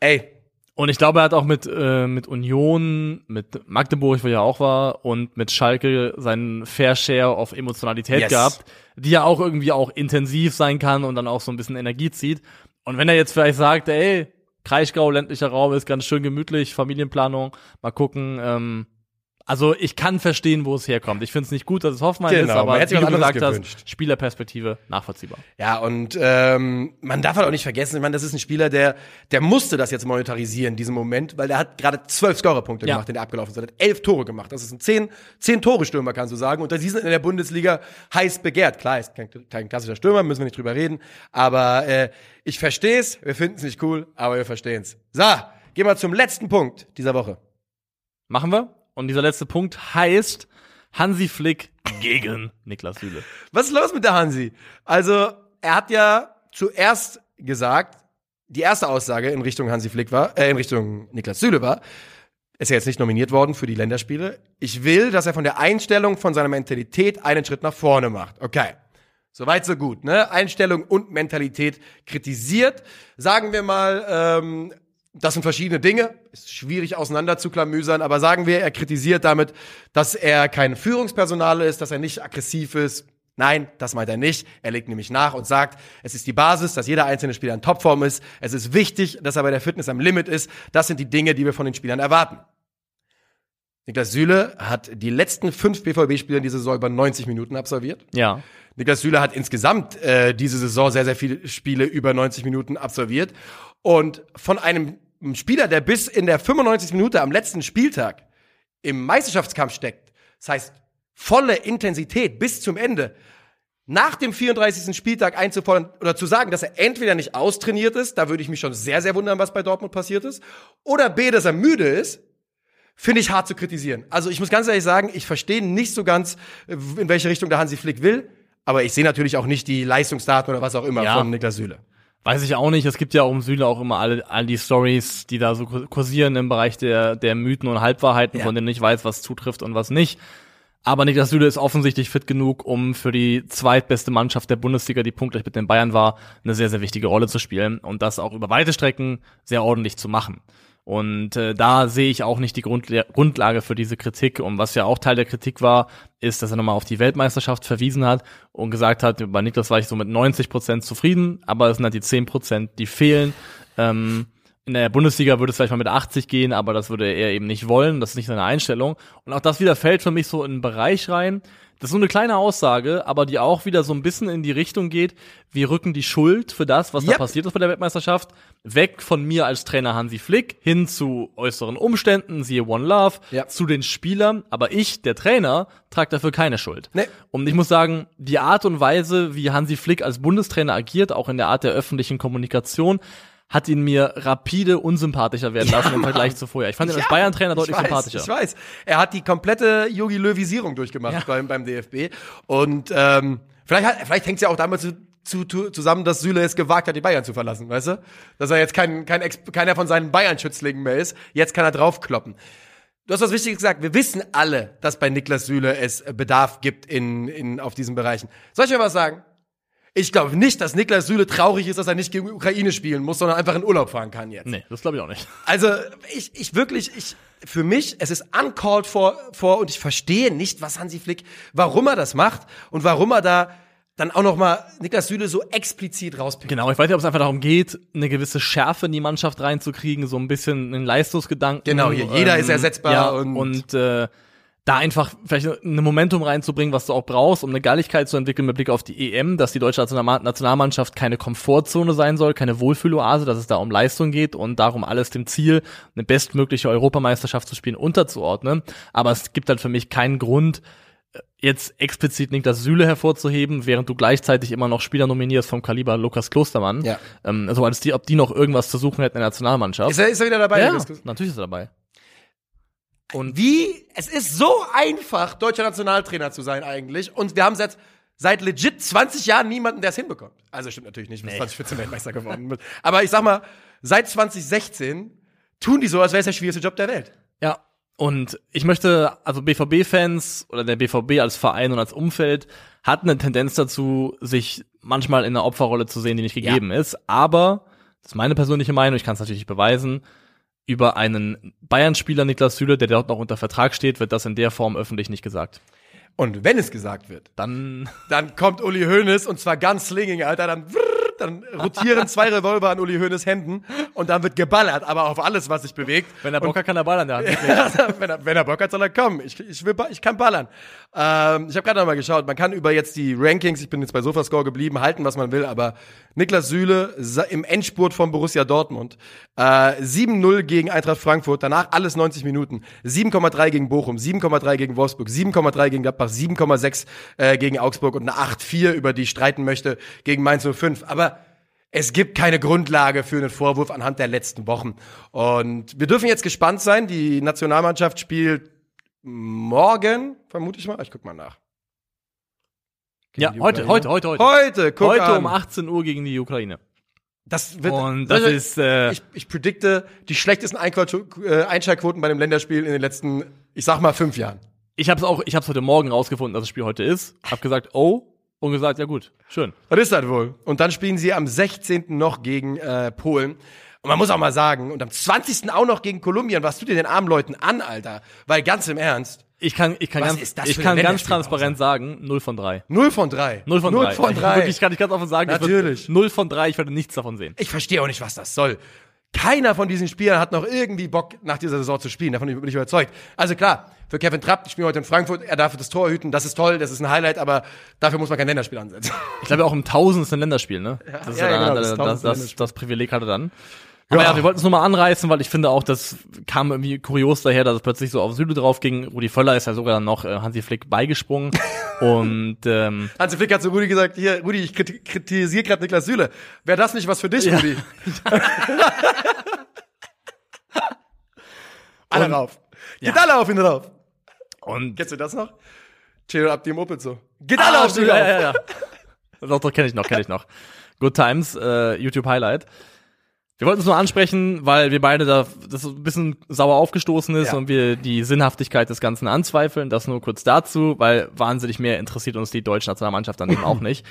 Ey, Und ich glaube, er hat auch mit, äh, mit Union, mit Magdeburg, wo er auch war, und mit Schalke seinen Fair Share of Emotionalität Yes. gehabt, die ja auch irgendwie auch intensiv sein kann und dann auch so ein bisschen Energie zieht. Und wenn er jetzt vielleicht sagt, ey, Kraichgau, ländlicher Raum ist ganz schön gemütlich, Familienplanung, mal gucken, ähm, also ich kann verstehen, wo es herkommt. Ich finde es nicht gut, dass es Hoffmann Genau, ist, aber hätte wie sich du gesagt gewünscht. hast, Spielerperspektive nachvollziehbar. Ja, und ähm, man darf halt auch nicht vergessen, ich meine, das ist ein Spieler, der, der musste das jetzt monetarisieren, diesen Moment, weil der hat gerade zwölf Scorerpunkte Ja. gemacht, in der abgelaufen ist. Er hat elf Tore gemacht. Das ist ein zehn, zehn Tore Stürmer, kannst du sagen. Und die sind in der Bundesliga heiß begehrt. Klar, ist kein, kein klassischer Stürmer, müssen wir nicht drüber reden. Aber äh, ich verstehe es, wir finden es nicht cool, aber wir verstehen es. So, gehen wir zum letzten Punkt dieser Woche. Machen wir. Und dieser letzte Punkt heißt Hansi Flick gegen Niklas Süle. Was ist los mit der Hansi? Also, er hat ja zuerst gesagt, die erste Aussage in Richtung Hansi Flick war, äh, in Richtung Niklas Süle war, ist ja jetzt nicht nominiert worden für die Länderspiele. Ich will, dass er von der Einstellung, von seiner Mentalität einen Schritt nach vorne macht. Okay. Soweit, so gut, ne? Einstellung und Mentalität kritisiert. Sagen wir mal, ähm, das sind verschiedene Dinge. Ist schwierig auseinander zu klamüsern, aber sagen wir, er kritisiert damit, dass er kein Führungspersonal ist, dass er nicht aggressiv ist. Nein, das meint er nicht. Er legt nämlich nach und sagt, es ist die Basis, dass jeder einzelne Spieler in Topform ist. Es ist wichtig, dass er bei der Fitness am Limit ist. Das sind die Dinge, die wir von den Spielern erwarten. Niklas Süle hat die letzten fünf BVB-Spiele in dieser Saison über 90 Minuten absolviert. Ja. Niklas Süle hat insgesamt äh, diese Saison sehr, sehr viele Spiele über 90 Minuten absolviert. Und von einem Spieler, der bis in der 95. Minute am letzten Spieltag im Meisterschaftskampf steckt, das heißt volle Intensität bis zum Ende, nach dem 34. Spieltag einzufordern oder zu sagen, dass er entweder nicht austrainiert ist, da würde ich mich schon sehr, sehr wundern, was bei Dortmund passiert ist, oder B, dass er müde ist, finde ich hart zu kritisieren. Also ich muss ganz ehrlich sagen, ich verstehe nicht so ganz, äh, in welche Richtung der Hansi Flick will, aber ich sehe natürlich auch nicht die Leistungsdaten oder was auch immer Ja. von Niklas Süle. Weiß ich auch nicht. Es gibt ja um Süle auch immer alle, all die Stories, die da so kursieren im Bereich der, der Mythen und Halbwahrheiten, Ja. von denen ich weiß, was zutrifft und was nicht. Aber Niklas Süle ist offensichtlich fit genug, um für die zweitbeste Mannschaft der Bundesliga, die punktgleich mit den Bayern war, eine sehr, sehr wichtige Rolle zu spielen und das auch über weite Strecken sehr ordentlich zu machen. Und äh, da sehe ich auch nicht die Grundla Grundlage für diese Kritik. Und was ja auch Teil der Kritik war, ist, dass er nochmal auf die Weltmeisterschaft verwiesen hat und gesagt hat, bei Niklas war ich so mit 90 Prozent zufrieden, aber es sind halt die 10 Prozent, die fehlen. Ähm, in der Bundesliga würde es vielleicht mal mit 80 gehen, aber das würde er eben nicht wollen. Das ist nicht seine Einstellung. Und auch das wieder fällt für mich so in einen Bereich rein. Das ist so eine kleine Aussage, aber die auch wieder so ein bisschen in die Richtung geht, wir rücken die Schuld für das, was da Yep. passiert ist bei der Weltmeisterschaft, weg von mir als Trainer Hansi Flick hin zu äußeren Umständen, siehe One Love, Ja. zu den Spielern. Aber ich, der Trainer, trage dafür keine Schuld. Nee. Und ich muss sagen, die Art und Weise, wie Hansi Flick als Bundestrainer agiert, auch in der Art der öffentlichen Kommunikation, hat ihn mir rapide unsympathischer werden lassen im Vergleich zu vorher. Ich fand ihn als Bayern-Trainer deutlich ich weiß, sympathischer. Ich weiß. Er hat die komplette Yogi Löwisierung durchgemacht Ja. beim, beim DFB. Und ähm, vielleicht, hat- vielleicht hängt es ja auch damit zu, zu, zu, zusammen, dass Süle es gewagt hat, die Bayern zu verlassen, weißt du? Dass er jetzt kein, kein Ex keiner von seinen Bayern-Schützlingen mehr ist. Jetzt kann er draufkloppen. Du hast was Wichtiges gesagt. Wir wissen alle, dass bei Niklas Süle es Bedarf gibt in, in, auf diesen Bereichen. Soll ich mir was sagen? Ich glaube nicht, dass Niklas Süle traurig ist, dass er nicht gegen die Ukraine spielen muss, sondern einfach in Urlaub fahren kann jetzt. Nee, das glaube ich auch nicht. Also ich, ich wirklich, ich für mich, es ist uncalled for, for und ich verstehe nicht, was Hansi Flick, warum er das macht und warum er da dann auch noch mal Niklas Süle so explizit rauspickt. Genau, ich weiß nicht, ob es einfach darum geht, eine gewisse Schärfe in die Mannschaft reinzukriegen, so ein bisschen einen Leistungsgedanken. Genau, hier, jeder ist ersetzbar ja, und- und, äh, da einfach vielleicht ein Momentum reinzubringen, was du auch brauchst, um eine Galligkeit zu entwickeln mit Blick auf die EM, dass die deutsche National- Nationalmannschaft keine Komfortzone sein soll, keine Wohlfühloase, dass es da um Leistung geht und darum alles dem Ziel, eine bestmögliche Europameisterschaft zu spielen, unterzuordnen. Aber es gibt halt für mich keinen Grund, jetzt explizit Niklas Süle hervorzuheben, während du gleichzeitig immer noch Spieler nominierst vom Kaliber Lukas Klostermann. Ja. Ähm, also als die, ob die noch irgendwas zu suchen hätten in der Nationalmannschaft. Ist er, ist er wieder dabei? ja, natürlich ist er dabei. Und wie, es ist so einfach, deutscher Nationaltrainer zu sein eigentlich. Und wir haben seit, seit legit 20 Jahren niemanden, der es hinbekommt. Also stimmt natürlich nicht, bis 2014 Weltmeister geworden wird. Aber ich sag mal, seit 2016 tun die so, als wäre es der schwierigste Job der Welt. Ja. Und ich möchte, also BVB-Fans oder der BVB als Verein und als Umfeld hat eine Tendenz dazu, sich manchmal in einer Opferrolle zu sehen, die nicht gegeben ist. Aber, das ist meine persönliche Meinung, ich kann es natürlich nicht beweisen, über einen Bayern-Spieler Niklas Süle, der dort noch unter Vertrag steht, wird das in der Form öffentlich nicht gesagt. Und wenn es gesagt wird, Dann dann kommt Uli Hoeneß und zwar ganz slinging, Alter, dann vrrr, dann rotieren zwei Revolver an Uli Hoeneß Händen und dann wird geballert, aber auf alles, was sich bewegt. Wenn er Bock hat, kann er Ball an der Hand. [LAUGHS] Ja, wenn, er, wenn er Bock hat, soll er kommen. Ich, ich, will, ich kann ballern. Ähm, ich habe gerade noch mal geschaut, man kann über jetzt die Rankings, ich bin jetzt bei Sofascore geblieben, halten, was man will, aber Niklas Süle im Endspurt von Borussia Dortmund. Äh, 7-0 gegen Eintracht Frankfurt, danach alles 90 Minuten. 7,3 gegen Bochum, 7,3 gegen Wolfsburg, 7,3 gegen Gladbach, 7,6 äh, gegen Augsburg und eine 8-4, über die ich streiten möchte, gegen Mainz 05. Aber es gibt keine Grundlage für einen Vorwurf anhand der letzten Wochen. Und wir dürfen jetzt gespannt sein. Die Nationalmannschaft spielt morgen, vermute ich mal. Ich guck mal nach. Ja, die heute, heute, heute, heute. Heute, guck Heute an. um 18 Uhr gegen die Ukraine. Das wird, Und das Leute, ist, äh, ich, ich predikte die schlechtesten äh, Einschaltquoten bei dem Länderspiel in den letzten, ich sag mal, fünf Jahren. Ich habe es auch, ich habe heute Morgen rausgefunden, dass das Spiel heute ist. Hab gesagt, oh, und gesagt, ja gut, schön. Was ist das wohl? Und dann spielen sie am 16. noch gegen äh, Polen. Und man muss auch mal sagen, und am 20. auch noch gegen Kolumbien. Was tut ihr den armen Leuten an, Alter? Weil ganz im Ernst, Ich kann, ich kann ganz, ich kann ganz transparent sagen, 0 von 3. 0 von 3. 0 von 3. 0 von 3. Wirklich kann ich ganz offen sagen, Natürlich. Wird 0 von 3, ich werde nichts davon sehen. Ich verstehe auch nicht, was das soll. Keiner von diesen Spielern hat noch irgendwie Bock, nach dieser Saison zu spielen. Davon bin ich überzeugt. Also klar, für Kevin Trapp, ich spiele heute in Frankfurt, er darf das Tor hüten, das ist toll, das ist ein Highlight, aber dafür muss man kein Länderspiel ansetzen. Ich glaube auch im Tausend ist ein Länderspiel, ne? Das ist ja, ja, ja, genau, dann, das das, das, das, Privileg hat er dann. Aber ja, wir wollten es nur mal anreißen, weil ich finde auch, das kam irgendwie kurios daher, dass es plötzlich so auf Süle drauf ging. Rudi Völler ist ja sogar dann noch äh, Hansi Flick beigesprungen. [LAUGHS] und ähm, Hansi Flick hat zu Rudi gesagt, hier, Rudi, ich kriti- kritisiere gerade Niklas Süle. Wäre das nicht was für dich, Rudi? [LAUGHS] alle Und- rauf. Geht alle auf ihn drauf. und Kennst du das noch? Ciro Abdi Moped so. Geht alle Ah, auf ihn ja, drauf. ja, ja. [LAUGHS] Doch, doch, kenne ich noch, kenne ich noch. Good Times, äh, YouTube Highlight. Wir wollten es nur ansprechen, weil wir beide da das ein bisschen sauer aufgestoßen ist Ja. und wir die Sinnhaftigkeit des Ganzen anzweifeln. Das nur kurz dazu, weil wahnsinnig mehr interessiert uns die deutsche Nationalmannschaft dann eben auch [CLEARS THROAT] nicht.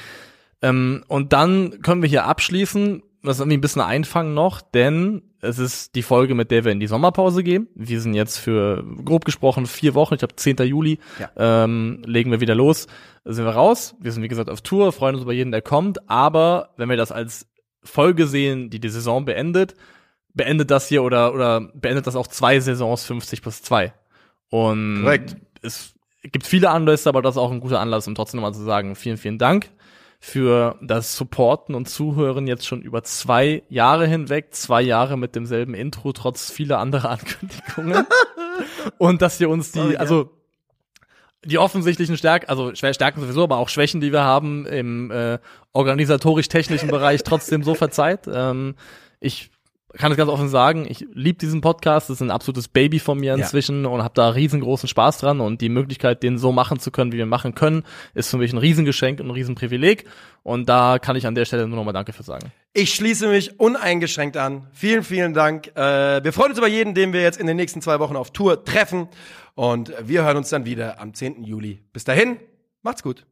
Ähm, und dann können wir hier abschließen, das irgendwie ein bisschen einfangen noch, denn es ist die Folge, mit der wir in die Sommerpause gehen. Wir sind jetzt für, grob gesprochen, vier Wochen, ich glaube 10. Juli, ähm, legen wir wieder los, sind wir raus. Wir sind, wie gesagt, auf Tour, freuen uns über jeden, der kommt, aber wenn wir das als Folge sehen, die die Saison beendet, beendet das hier oder, oder beendet das auch zwei Saisons 50 plus 2. Und Korrekt. es gibt viele Anlässe, aber das ist auch ein guter Anlass, um trotzdem nochmal zu sagen, vielen, vielen Dank für das Supporten und Zuhören jetzt schon über zwei Jahre hinweg, zwei Jahre mit demselben Intro, trotz vieler anderer [LAUGHS] Ankündigungen. und dass ihr uns die, also die offensichtlichen Stärken, also Stärken sowieso, aber auch Schwächen, die wir haben im äh, organisatorisch-technischen Bereich trotzdem so verzeiht. Ähm, ich kann es ganz offen sagen, ich liebe diesen Podcast, das ist ein absolutes Baby von mir Ja. inzwischen und habe da riesengroßen Spaß dran und die Möglichkeit, den so machen zu können, wie wir machen können, ist für mich ein Riesengeschenk und ein Riesenprivileg und da kann ich an der Stelle nur nochmal Danke für sagen. Ich schließe mich uneingeschränkt an. Vielen, vielen Dank. Äh, wir freuen uns über jeden, den wir jetzt in den nächsten zwei Wochen auf Tour treffen. Und wir hören uns dann wieder am 10. Juli. Bis dahin, macht's gut.